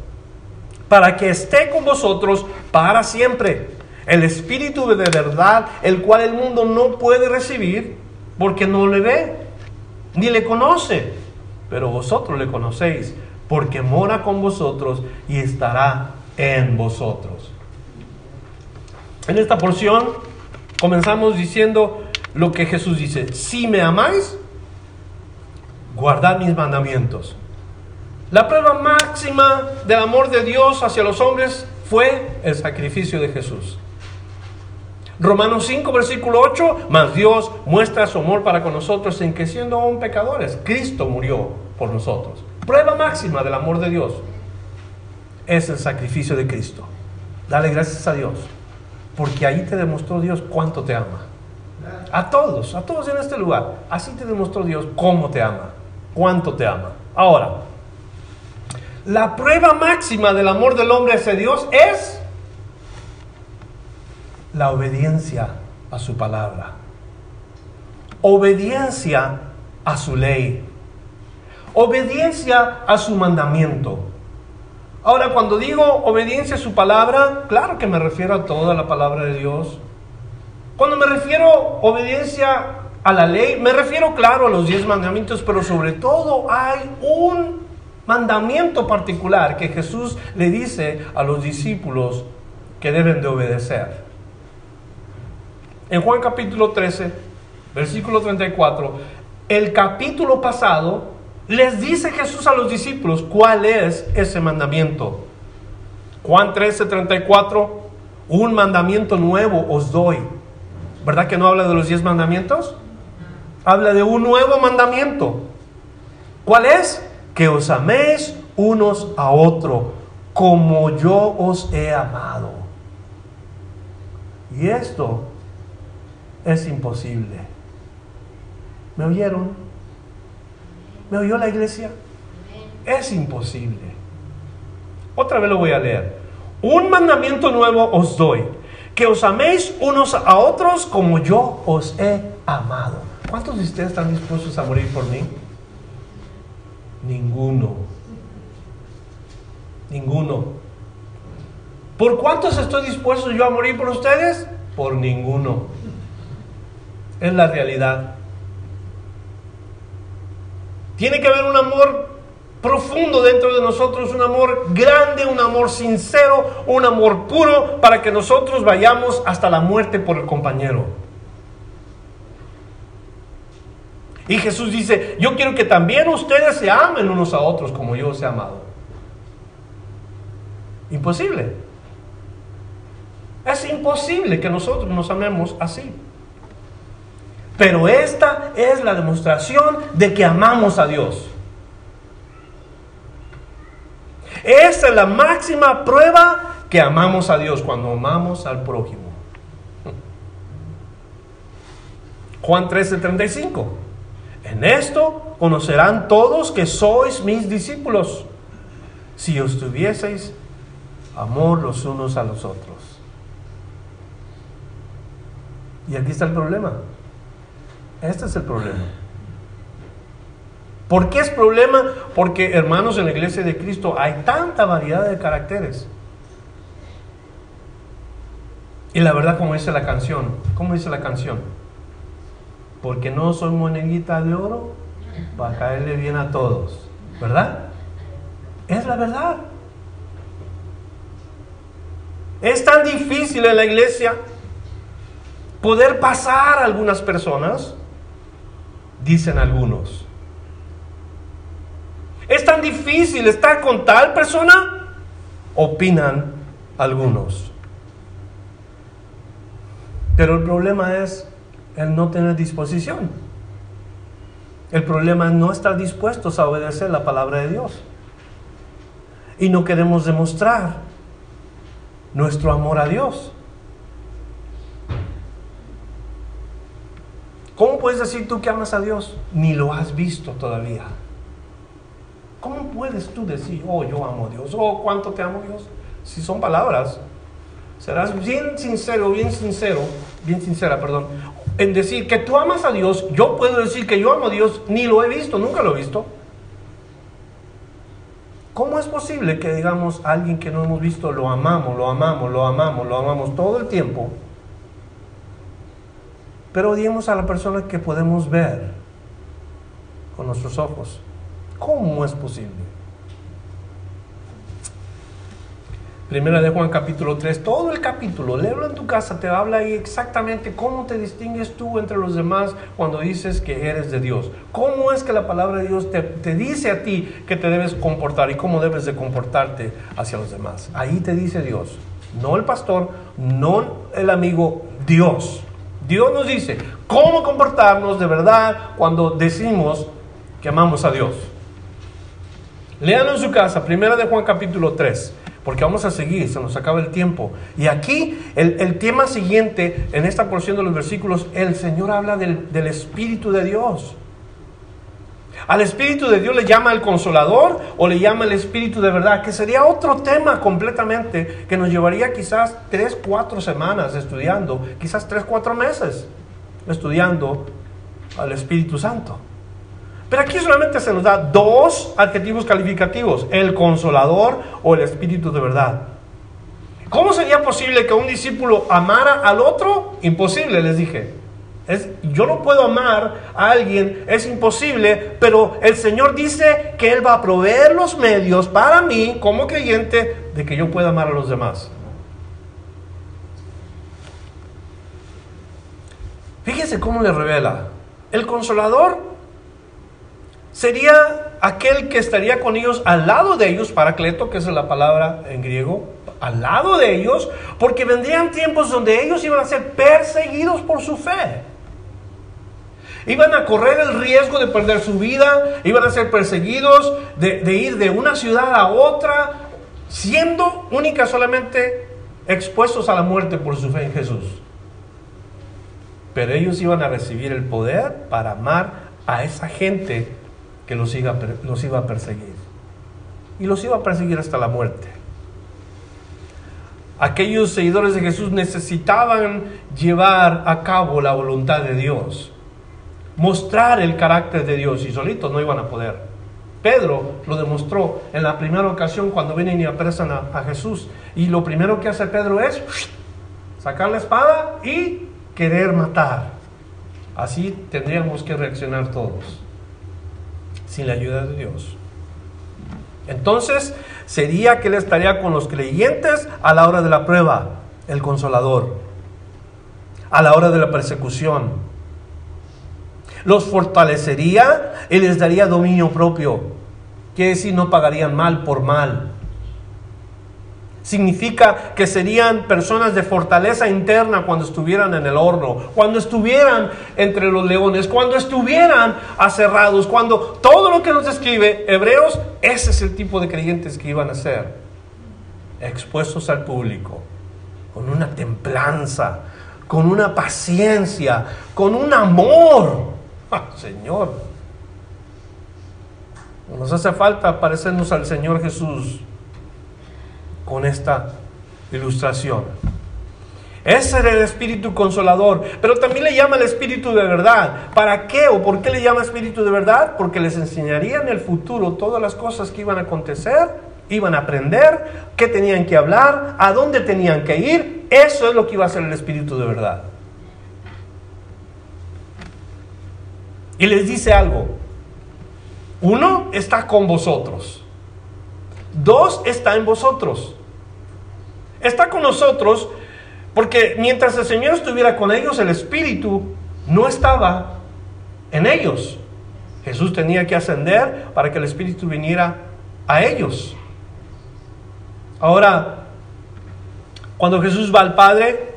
para que esté con vosotros para siempre. El Espíritu de verdad, el cual el mundo no puede recibir porque no le ve ni le conoce, pero vosotros le conocéis porque mora con vosotros y estará en vosotros. En esta porción comenzamos diciendo lo que Jesús dice, si me amáis, guardad mis mandamientos. La prueba máxima del amor de Dios hacia los hombres fue el sacrificio de Jesús. Romanos 5, versículo 8, mas Dios muestra su amor para con nosotros en que siendo aún pecadores, Cristo murió por nosotros. Prueba máxima del amor de Dios es el sacrificio de Cristo. Dale gracias a Dios, porque ahí te demostró Dios cuánto te ama. A todos, a todos en este lugar, así te demostró Dios cómo te ama, cuánto te ama. Ahora, la prueba máxima del amor del hombre hacia Dios es la obediencia a su palabra. Obediencia a su ley. Obediencia a su mandamiento. Ahora, cuando digo obediencia a su palabra, claro que me refiero a toda la palabra de Dios. Cuando me refiero obediencia a la ley, me refiero, claro, a los diez mandamientos, pero sobre todo hay un mandamiento particular que Jesús le dice a los discípulos que deben de obedecer. En Juan capítulo 13, versículo 34, el capítulo pasado les dice Jesús a los discípulos cuál es ese mandamiento. Juan 13, 34, un mandamiento nuevo os doy. ¿Verdad que no habla de los diez mandamientos? Habla de un nuevo mandamiento. ¿Cuál es? que os améis unos a otros como yo os he amado. Y esto es imposible. ¿Me oyeron? ¿Me oyó la iglesia? Es imposible. Otra vez lo voy a leer. Un mandamiento nuevo os doy, que os améis unos a otros como yo os he amado. ¿Cuántos de ustedes están dispuestos a morir por mí? Ninguno. Ninguno. ¿Por cuántos estoy dispuesto yo a morir por ustedes? Por ninguno. Es la realidad. Tiene que haber un amor profundo dentro de nosotros, un amor grande, un amor sincero, un amor puro, para que nosotros vayamos hasta la muerte por el compañero. Y Jesús dice, yo quiero que también ustedes se amen unos a otros como yo os he amado. Imposible. Es imposible que nosotros nos amemos así. Pero esta es la demostración de que amamos a Dios. Esa es la máxima prueba que amamos a Dios cuando amamos al prójimo. Juan 13:35. En esto conocerán todos que sois mis discípulos, si os tuvieseis amor los unos a los otros. Y aquí está el problema. Este es el problema. ¿Por qué es problema? Porque hermanos en la iglesia de Cristo hay tanta variedad de caracteres. Y la verdad, como dice la canción, ¿cómo dice la canción? porque no soy monedita de oro para caerle bien a todos, ¿verdad? Es la verdad. Es tan difícil en la iglesia poder pasar a algunas personas, dicen algunos. Es tan difícil estar con tal persona, opinan algunos. Pero el problema es el no tener disposición. El problema es no estar dispuestos a obedecer la palabra de Dios. Y no queremos demostrar nuestro amor a Dios. ¿Cómo puedes decir tú que amas a Dios? Ni lo has visto todavía. ¿Cómo puedes tú decir, oh, yo amo a Dios? Oh, cuánto te amo Dios? Si son palabras, serás bien sincero, bien sincero, bien sincera, perdón en decir que tú amas a Dios, yo puedo decir que yo amo a Dios, ni lo he visto, nunca lo he visto. ¿Cómo es posible que digamos a alguien que no hemos visto lo amamos, lo amamos, lo amamos, lo amamos todo el tiempo? Pero odiemos a la persona que podemos ver con nuestros ojos. ¿Cómo es posible? Primera de Juan capítulo 3, todo el capítulo, léelo en tu casa, te habla ahí exactamente cómo te distingues tú entre los demás cuando dices que eres de Dios. Cómo es que la palabra de Dios te, te dice a ti que te debes comportar y cómo debes de comportarte hacia los demás. Ahí te dice Dios, no el pastor, no el amigo, Dios. Dios nos dice cómo comportarnos de verdad cuando decimos que amamos a Dios. Léanlo en su casa, primera de Juan capítulo 3 porque vamos a seguir, se nos acaba el tiempo. Y aquí el, tema siguiente, en esta porción de los versículos, el Señor habla del, del, Espíritu de Dios. Al Espíritu de Dios le llama el consolador o le llama el Espíritu de verdad, que sería otro tema completamente que nos llevaría quizás tres, cuatro semanas estudiando, quizás tres, cuatro meses estudiando al Espíritu Santo. Pero aquí solamente se nos da dos adjetivos calificativos, el consolador o el espíritu de verdad. ¿Cómo sería posible que un discípulo amara al otro? Imposible, les dije. Yo no puedo amar a alguien, es imposible, pero el Señor dice que Él va a proveer los medios para mí, como creyente, de que yo pueda amar a los demás. Fíjense cómo le revela. El consolador sería aquel que estaría con ellos al lado de ellos, paracleto, que es la palabra en griego, al lado de ellos, porque vendrían tiempos donde ellos iban a ser perseguidos por su fe. Iban a correr el riesgo de perder su vida, iban a ser perseguidos, de, ir de una ciudad a otra, siendo única solamente expuestos a la muerte por su fe en Jesús. Pero ellos iban a recibir el poder para amar a esa gente que los iba a perseguir. Y los iba a perseguir hasta la muerte. Aquellos seguidores de Jesús necesitaban llevar a cabo la voluntad de Dios, mostrar el carácter de Dios y solitos no iban a poder. Pedro lo demostró en la primera ocasión cuando vienen y apresan a, a Jesús. Y lo primero que hace Pedro es sacar la espada y querer matar. Así tendríamos que reaccionar todos sin la ayuda de Dios. Entonces sería que Él estaría con los creyentes a la hora de la prueba, el consolador, a la hora de la persecución. Los fortalecería y les daría dominio propio, que decir no pagarían mal por mal. Significa que serían personas de fortaleza interna cuando estuvieran en el horno, cuando estuvieran entre los leones, cuando estuvieran aserrados, cuando todo lo que nos describe Hebreos, ese es el tipo de creyentes que iban a ser, expuestos al público, con una templanza, con una paciencia, con un amor. Señor, nos hace falta parecernos al Señor Jesús con esta ilustración. Ese era el espíritu consolador, pero también le llama el espíritu de verdad. ¿Para qué o por qué le llama espíritu de verdad? Porque les enseñaría en el futuro todas las cosas que iban a acontecer, iban a aprender, qué tenían que hablar, a dónde tenían que ir. Eso es lo que iba a ser el espíritu de verdad. Y les dice algo. Uno está con vosotros. Dos está en vosotros. Está con nosotros porque mientras el Señor estuviera con ellos, el Espíritu no estaba en ellos. Jesús tenía que ascender para que el Espíritu viniera a ellos. Ahora, cuando Jesús va al Padre,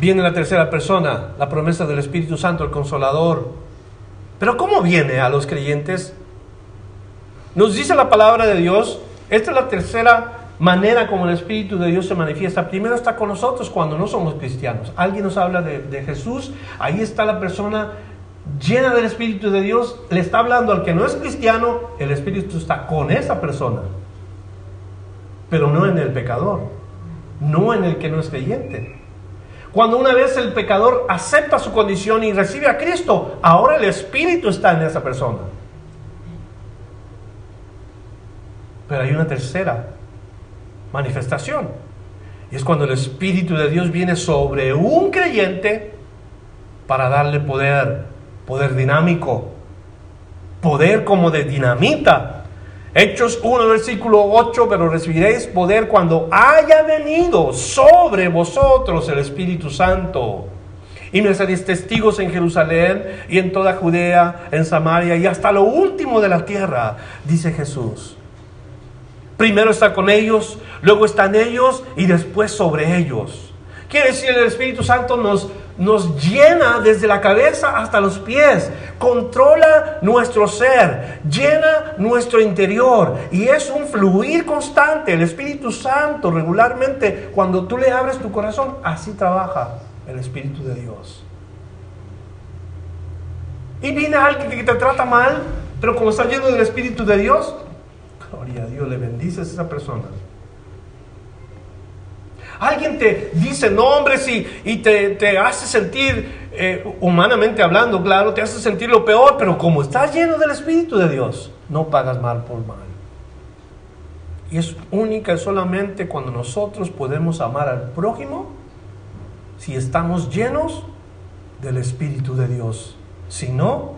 viene la tercera persona, la promesa del Espíritu Santo, el Consolador. Pero ¿cómo viene a los creyentes? Nos dice la palabra de Dios, esta es la tercera manera como el Espíritu de Dios se manifiesta. Primero está con nosotros cuando no somos cristianos. Alguien nos habla de, Jesús, ahí está la persona llena del Espíritu de Dios, le está hablando al que no es cristiano, el Espíritu está con esa persona, pero no en el pecador, no en el que no es creyente. Cuando una vez el pecador acepta su condición y recibe a Cristo, ahora el Espíritu está en esa persona. Pero hay una tercera manifestación. Y es cuando el Espíritu de Dios viene sobre un creyente para darle poder, poder dinámico, poder como de dinamita. Hechos 1, versículo 8, pero recibiréis poder cuando haya venido sobre vosotros el Espíritu Santo. Y me seréis testigos en Jerusalén y en toda Judea, en Samaria y hasta lo último de la tierra, dice Jesús. Primero está con ellos, luego están ellos y después sobre ellos. Quiere decir, el Espíritu Santo nos, nos llena desde la cabeza hasta los pies, controla nuestro ser, llena nuestro interior y es un fluir constante. El Espíritu Santo regularmente, cuando tú le abres tu corazón, así trabaja el Espíritu de Dios. Y viene alguien que te trata mal, pero como está lleno del Espíritu de Dios, gloria a Dios, le bendices a esa persona. Alguien te dice nombres y, y te, hace sentir, eh, humanamente hablando, claro, te hace sentir lo peor, pero como estás lleno del Espíritu de Dios, no pagas mal por mal. Y es única y solamente cuando nosotros podemos amar al prójimo si estamos llenos del Espíritu de Dios. Si no,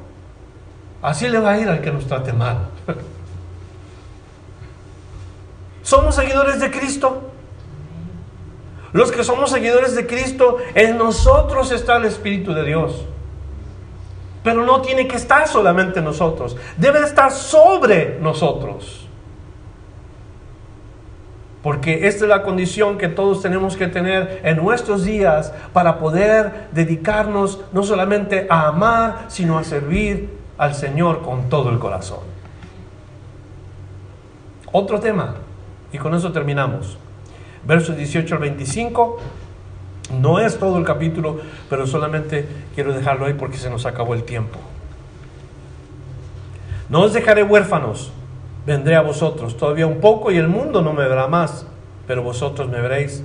así le va a ir al que nos trate mal. ¿Somos seguidores de Cristo? Los que somos seguidores de Cristo, en nosotros está el Espíritu de Dios. Pero no tiene que estar solamente en nosotros, debe estar sobre nosotros. Porque esta es la condición que todos tenemos que tener en nuestros días para poder dedicarnos no solamente a amar, sino a servir al Señor con todo el corazón. Otro tema, y con eso terminamos versos 18 al 25. No es todo el capítulo, pero solamente quiero dejarlo ahí porque se nos acabó el tiempo. No os dejaré huérfanos, vendré a vosotros todavía un poco y el mundo no me verá más, pero vosotros me veréis.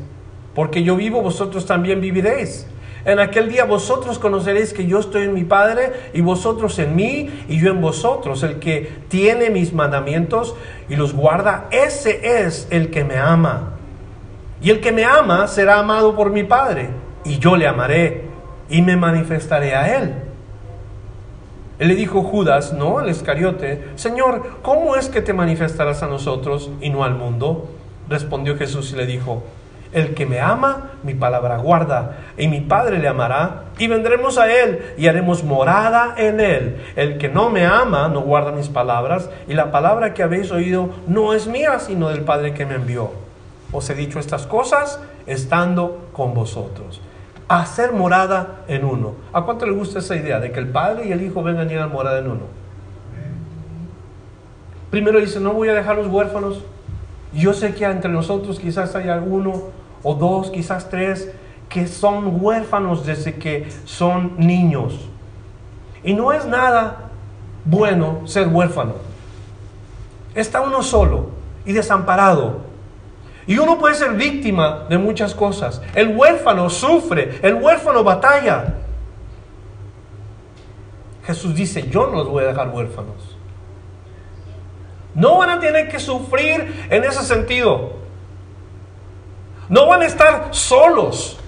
Porque yo vivo, vosotros también viviréis. En aquel día vosotros conoceréis que yo estoy en mi Padre y vosotros en mí y yo en vosotros. El que tiene mis mandamientos y los guarda, ese es el que me ama. Y el que me ama será amado por mi Padre, y yo le amaré y me manifestaré a él. Él le dijo Judas, no al Escariote, Señor, ¿cómo es que te manifestarás a nosotros y no al mundo? Respondió Jesús y le dijo, el que me ama, mi palabra guarda, y mi Padre le amará, y vendremos a él y haremos morada en él. El que no me ama, no guarda mis palabras, y la palabra que habéis oído no es mía, sino del Padre que me envió os he dicho estas cosas estando con vosotros. Hacer morada en uno. ¿A cuánto le gusta esa idea de que el Padre y el Hijo vengan y hagan morada en uno? Primero dice, no voy a dejar los huérfanos. Yo sé que entre nosotros quizás hay alguno o dos, quizás tres, que son huérfanos desde que son niños. Y no es nada bueno ser huérfano. Está uno solo y desamparado y uno puede ser víctima de muchas cosas. El huérfano sufre, el huérfano batalla. Jesús dice, yo no los voy a dejar huérfanos. No van a tener que sufrir en ese sentido. No van a estar solos.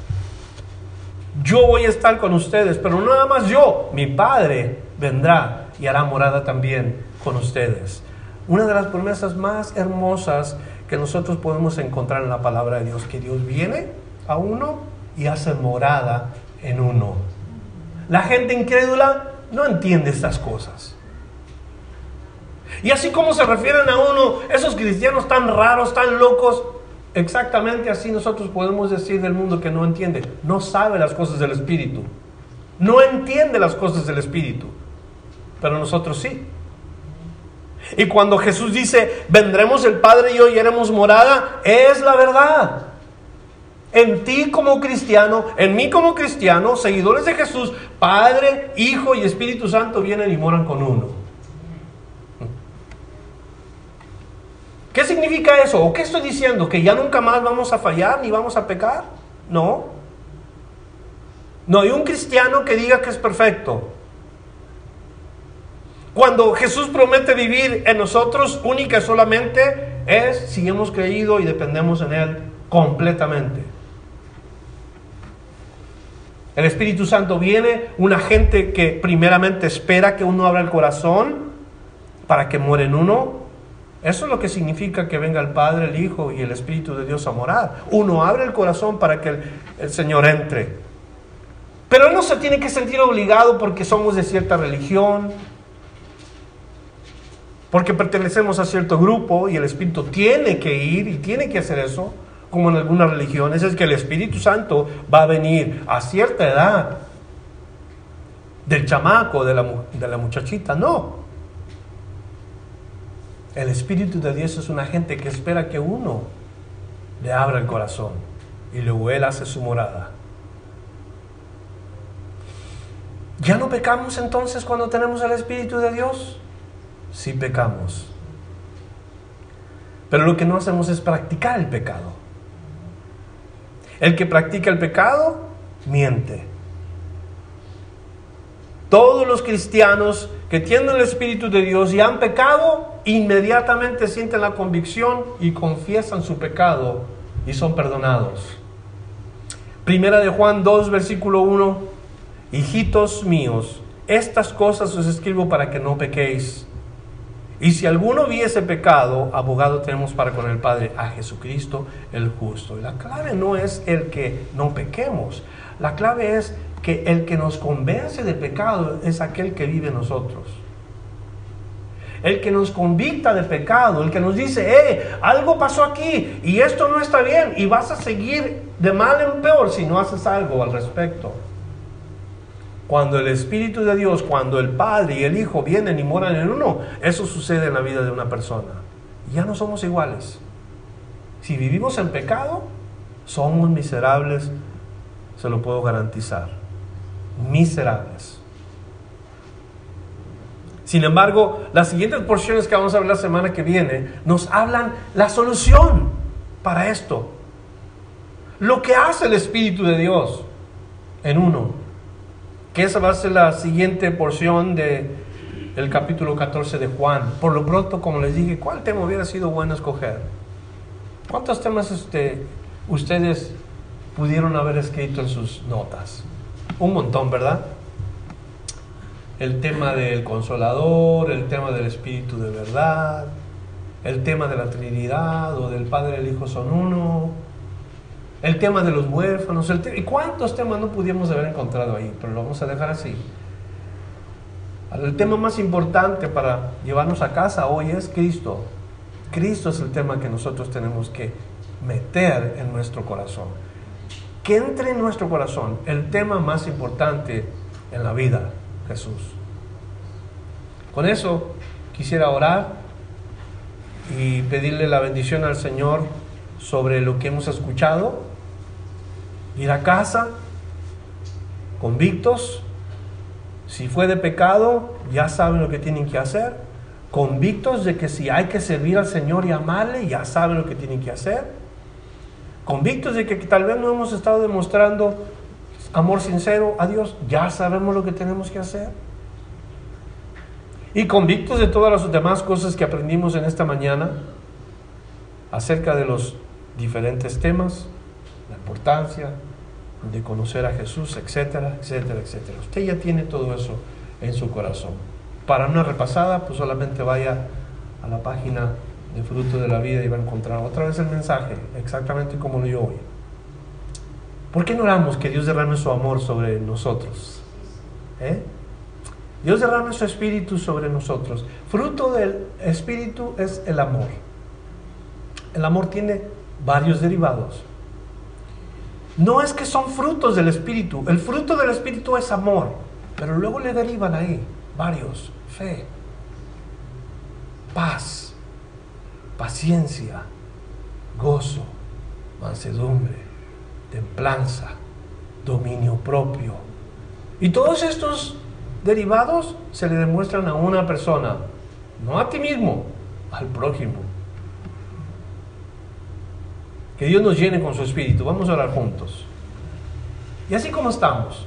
Yo voy a estar con ustedes, pero no nada más yo, mi Padre vendrá y hará morada también con ustedes. Una de las promesas más hermosas que nosotros podemos encontrar en la palabra de Dios, que Dios viene a uno y hace morada en uno. La gente incrédula no entiende estas cosas. Y así como se refieren a uno, esos cristianos tan raros, tan locos, exactamente así nosotros podemos decir del mundo que no entiende, no sabe las cosas del Espíritu, no entiende las cosas del Espíritu, pero nosotros sí. Y cuando Jesús dice, vendremos el Padre y yo y haremos morada, es la verdad. En ti como cristiano, en mí como cristiano, seguidores de Jesús, Padre, Hijo y Espíritu Santo vienen y moran con uno. ¿Qué significa eso? ¿O qué estoy diciendo? ¿Que ya nunca más vamos a fallar ni vamos a pecar? No. No hay un cristiano que diga que es perfecto. Cuando Jesús promete vivir en nosotros única y solamente es si hemos creído y dependemos en Él completamente. El Espíritu Santo viene, una gente que primeramente espera que uno abra el corazón para que muera en uno. Eso es lo que significa que venga el Padre, el Hijo y el Espíritu de Dios a morar. Uno abre el corazón para que el, el Señor entre. Pero Él no se tiene que sentir obligado porque somos de cierta religión, porque pertenecemos a cierto grupo y el Espíritu tiene que ir y tiene que hacer eso, como en algunas religiones, es que el Espíritu Santo va a venir a cierta edad del chamaco, de la, de la muchachita, no. El Espíritu de Dios es una gente que espera que uno le abra el corazón y luego Él hace su morada. ¿Ya no pecamos entonces cuando tenemos el Espíritu de Dios? Sí pecamos. Pero lo que no hacemos es practicar el pecado. El que practica el pecado, miente. Todos los cristianos que tienen el Espíritu de Dios y han pecado, inmediatamente sienten la convicción y confiesan su pecado y son perdonados. Primera de Juan 2, versículo 1 hijitos míos, estas cosas os escribo para que no pequéis. Y si alguno viese pecado, abogado tenemos para con el Padre a Jesucristo el justo. Y la clave no es el que no pequemos, la clave es que el que nos convence de pecado es aquel que vive en nosotros. El que nos convicta de pecado, el que nos dice, eh, algo pasó aquí y esto no está bien y vas a seguir de mal en peor si no haces algo al respecto. Cuando el Espíritu de Dios, cuando el Padre y el Hijo vienen y moran en uno, eso sucede en la vida de una persona. Ya no somos iguales. Si vivimos en pecado, somos miserables, se lo puedo garantizar. Miserables. Sin embargo, las siguientes porciones que vamos a ver la semana que viene nos hablan la solución para esto. Lo que hace el Espíritu de Dios en uno que esa va a ser la siguiente porción de, del capítulo 14 de Juan. Por lo pronto, como les dije, ¿cuál tema hubiera sido bueno escoger? ¿Cuántos temas este, ustedes pudieron haber escrito en sus notas? Un montón, ¿verdad? El tema del consolador, el tema del espíritu de verdad, el tema de la Trinidad o del Padre el Hijo son uno, el tema de los huérfanos, el ¿y cuántos temas no pudimos haber encontrado ahí? Pero lo vamos a dejar así. El tema más importante para llevarnos a casa hoy es Cristo. Cristo es el tema que nosotros tenemos que meter en nuestro corazón. Que entre en nuestro corazón el tema más importante en la vida, Jesús. Con eso quisiera orar y pedirle la bendición al Señor sobre lo que hemos escuchado, ir a casa convictos, si fue de pecado, ya saben lo que tienen que hacer, convictos de que si hay que servir al Señor y amarle, ya saben lo que tienen que hacer, convictos de que tal vez no hemos estado demostrando amor sincero a Dios, ya sabemos lo que tenemos que hacer. Y convictos de todas las demás cosas que aprendimos en esta mañana acerca de los diferentes temas, la importancia de conocer a Jesús, etcétera, etcétera, etcétera. Usted ya tiene todo eso en su corazón. Para una repasada, pues solamente vaya a la página de Fruto de la Vida y va a encontrar otra vez el mensaje, exactamente como lo yo hoy. ¿Por qué no oramos que Dios derrame su amor sobre nosotros? ¿Eh? Dios derrame su espíritu sobre nosotros. Fruto del espíritu es el amor. El amor tiene varios derivados. No es que son frutos del Espíritu. El fruto del Espíritu es amor. Pero luego le derivan ahí varios. Fe, paz, paciencia, gozo, mansedumbre, templanza, dominio propio. Y todos estos derivados se le demuestran a una persona, no a ti mismo, al prójimo. Que Dios nos llene con su espíritu. Vamos a orar juntos. Y así como estamos,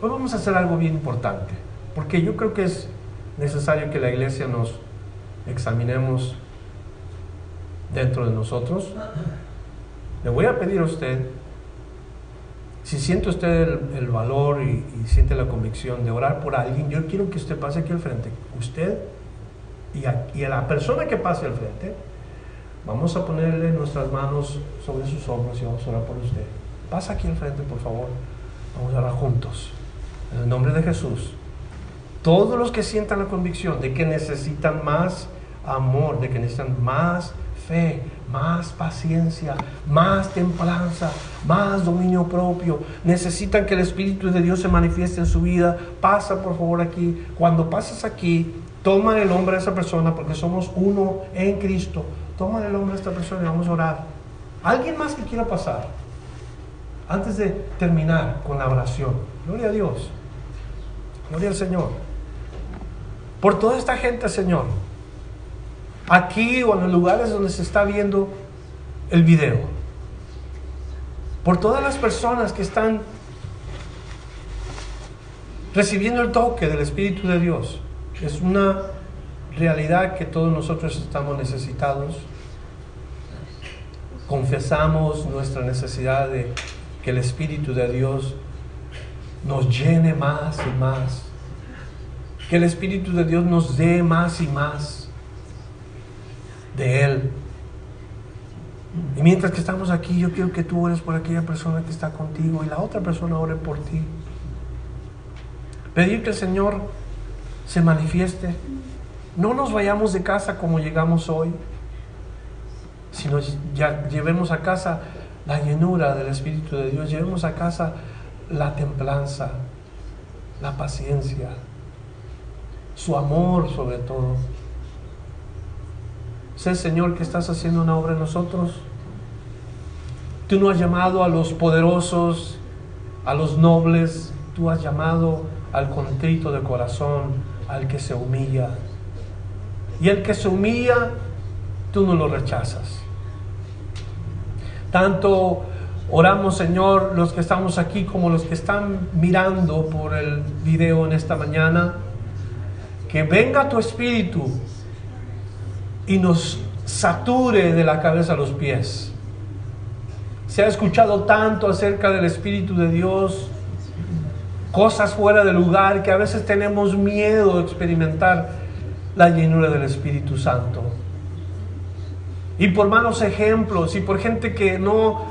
hoy vamos a hacer algo bien importante, porque yo creo que es necesario que la iglesia nos examinemos dentro de nosotros. Le voy a pedir a usted, si siente usted el, valor y, siente la convicción de orar por alguien, yo quiero que usted pase aquí al frente. Usted y a la persona que pase al frente, vamos a ponerle nuestras manos sobre sus hombros y vamos a orar por usted. Pasa aquí al frente, por favor. Vamos a orar juntos. En el nombre de Jesús. Todos los que sientan la convicción de que necesitan más amor, de que necesitan más fe, más paciencia, más templanza, más dominio propio. Necesitan que el Espíritu de Dios se manifieste en su vida. Pasa por favor aquí. Cuando pases aquí, toma el nombre de esa persona porque somos uno en Cristo. Toma el nombre de esta persona y vamos a orar. ¿Alguien más que quiera pasar? Antes de terminar con la oración. Gloria a Dios. Gloria al Señor. Por toda esta gente, Señor aquí o en los lugares donde se está viendo el video. Por todas las personas que están recibiendo el toque del Espíritu de Dios. Es una realidad que todos nosotros estamos necesitados. Confesamos nuestra necesidad de que el Espíritu de Dios nos llene más y más. Que el Espíritu de Dios nos dé más y más de Él. Y mientras que estamos aquí, yo quiero que tú ores por aquella persona que está contigo y la otra persona ore por ti. Pedir que el Señor se manifieste. No nos vayamos de casa como llegamos hoy, sino ya llevemos a casa la llenura del Espíritu de Dios, llevemos a casa la templanza, la paciencia, su amor sobre todo. Sé, Señor, que estás haciendo una obra en nosotros. Tú no has llamado a los poderosos, a los nobles, tú has llamado al contrito de corazón, al que se humilla. Y el que se humilla, tú no lo rechazas. Tanto oramos, Señor, los que estamos aquí como los que están mirando por el video en esta mañana, que venga tu espíritu y nos sature de la cabeza a los pies. Se ha escuchado tanto acerca del Espíritu de Dios, cosas fuera de lugar que a veces tenemos miedo de experimentar la llenura del Espíritu Santo. Y por malos ejemplos y por gente que no,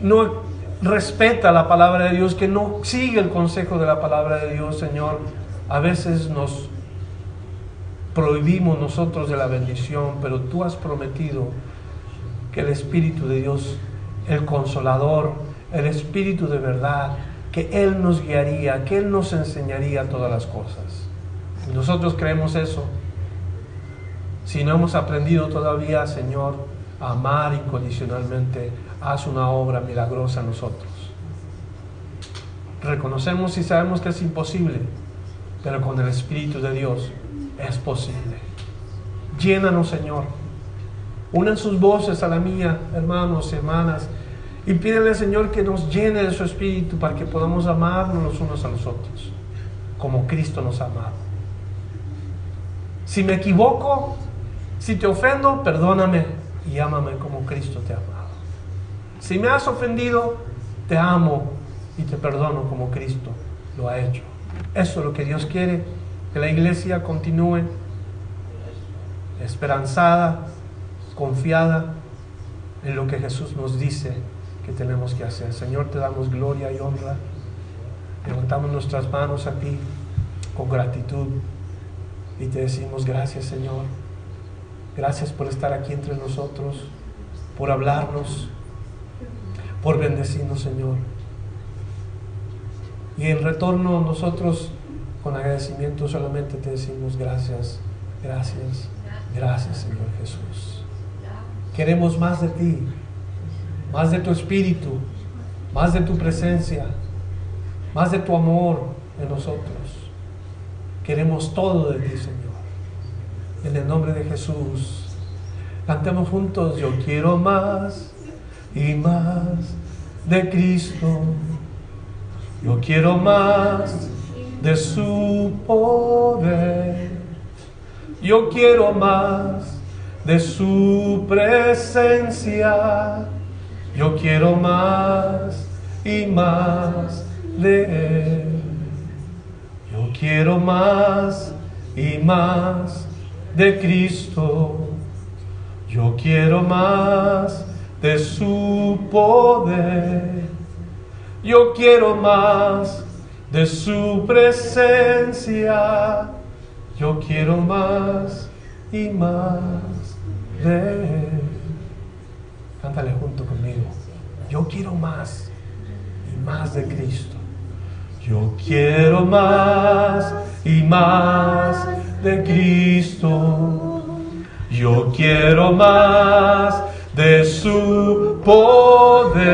no respeta la palabra de Dios, que no sigue el consejo de la palabra de Dios, Señor, a veces nos prohibimos nosotros de la bendición, pero tú has prometido que el Espíritu de Dios, el consolador, el Espíritu de verdad, que Él nos guiaría, que Él nos enseñaría todas las cosas. Nosotros creemos eso. Si no hemos aprendido todavía, Señor, a amar incondicionalmente, haz una obra milagrosa en nosotros. Reconocemos y sabemos que es imposible, pero con el Espíritu de Dios es posible. Llénanos, Señor. Unan sus voces a la mía, hermanos hermanas, y pídele, Señor, que nos llene de su espíritu para que podamos amarnos los unos a los otros, como Cristo nos ha amado. Si me equivoco, si te ofendo, perdóname y ámame como Cristo te ha amado. Si me has ofendido, te amo y te perdono como Cristo lo ha hecho. Eso es lo que Dios quiere que la iglesia continúe esperanzada, confiada en lo que Jesús nos dice que tenemos que hacer. Señor, te damos gloria y honra. Levantamos nuestras manos a ti con gratitud y te decimos gracias, Señor. Gracias por estar aquí entre nosotros, por hablarnos, por bendecirnos, Señor. Y en retorno nosotros con agradecimiento solamente te decimos gracias, gracias, gracias Señor Jesús. Queremos más de ti, más de tu espíritu, más de tu presencia, más de tu amor en nosotros. Queremos todo de ti, Señor. En el nombre de Jesús, cantemos juntos, yo quiero más y más de Cristo. Yo quiero más de su poder. Yo quiero más de su presencia. Yo quiero más y más de Él. Quiero más y más de Cristo. Yo quiero más de su poder. Yo quiero más de su presencia. Yo quiero más y más de él. Cántale junto conmigo. Yo quiero más y más de Cristo. Yo quiero más y más de Cristo. Yo quiero más de su poder.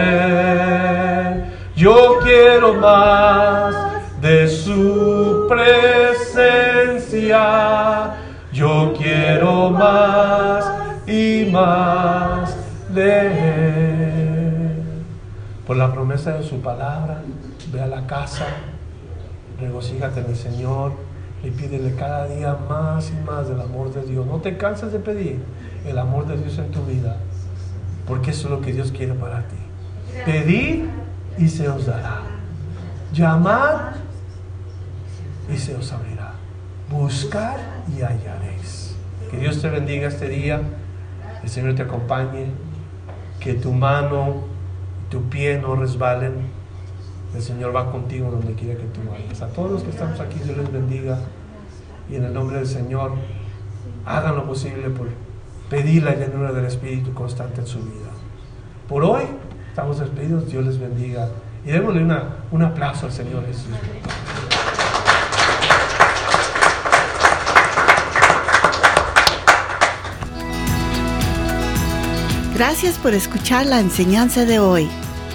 Yo quiero más de su presencia. Yo quiero más y más de Él. Por la promesa de su palabra, ve a la casa, regocíjate en el Señor y pídele cada día más y más del amor de Dios. No te canses de pedir el amor de Dios en tu vida, porque eso es lo que Dios quiere para ti. Pedir y se os dará. Llamad y se os abrirá. Buscar y hallaréis. Que Dios te bendiga este día. El Señor te acompañe. Que tu mano y tu pie no resbalen. El Señor va contigo donde quiera que tú vayas. A todos los que estamos aquí, Dios les bendiga. Y en el nombre del Señor, hagan lo posible por pedir la llenura del Espíritu constante en su vida. Por hoy, estamos despedidos. Dios les bendiga. Y démosle una, un aplauso al Señor Jesús. Gracias por escuchar la enseñanza de hoy.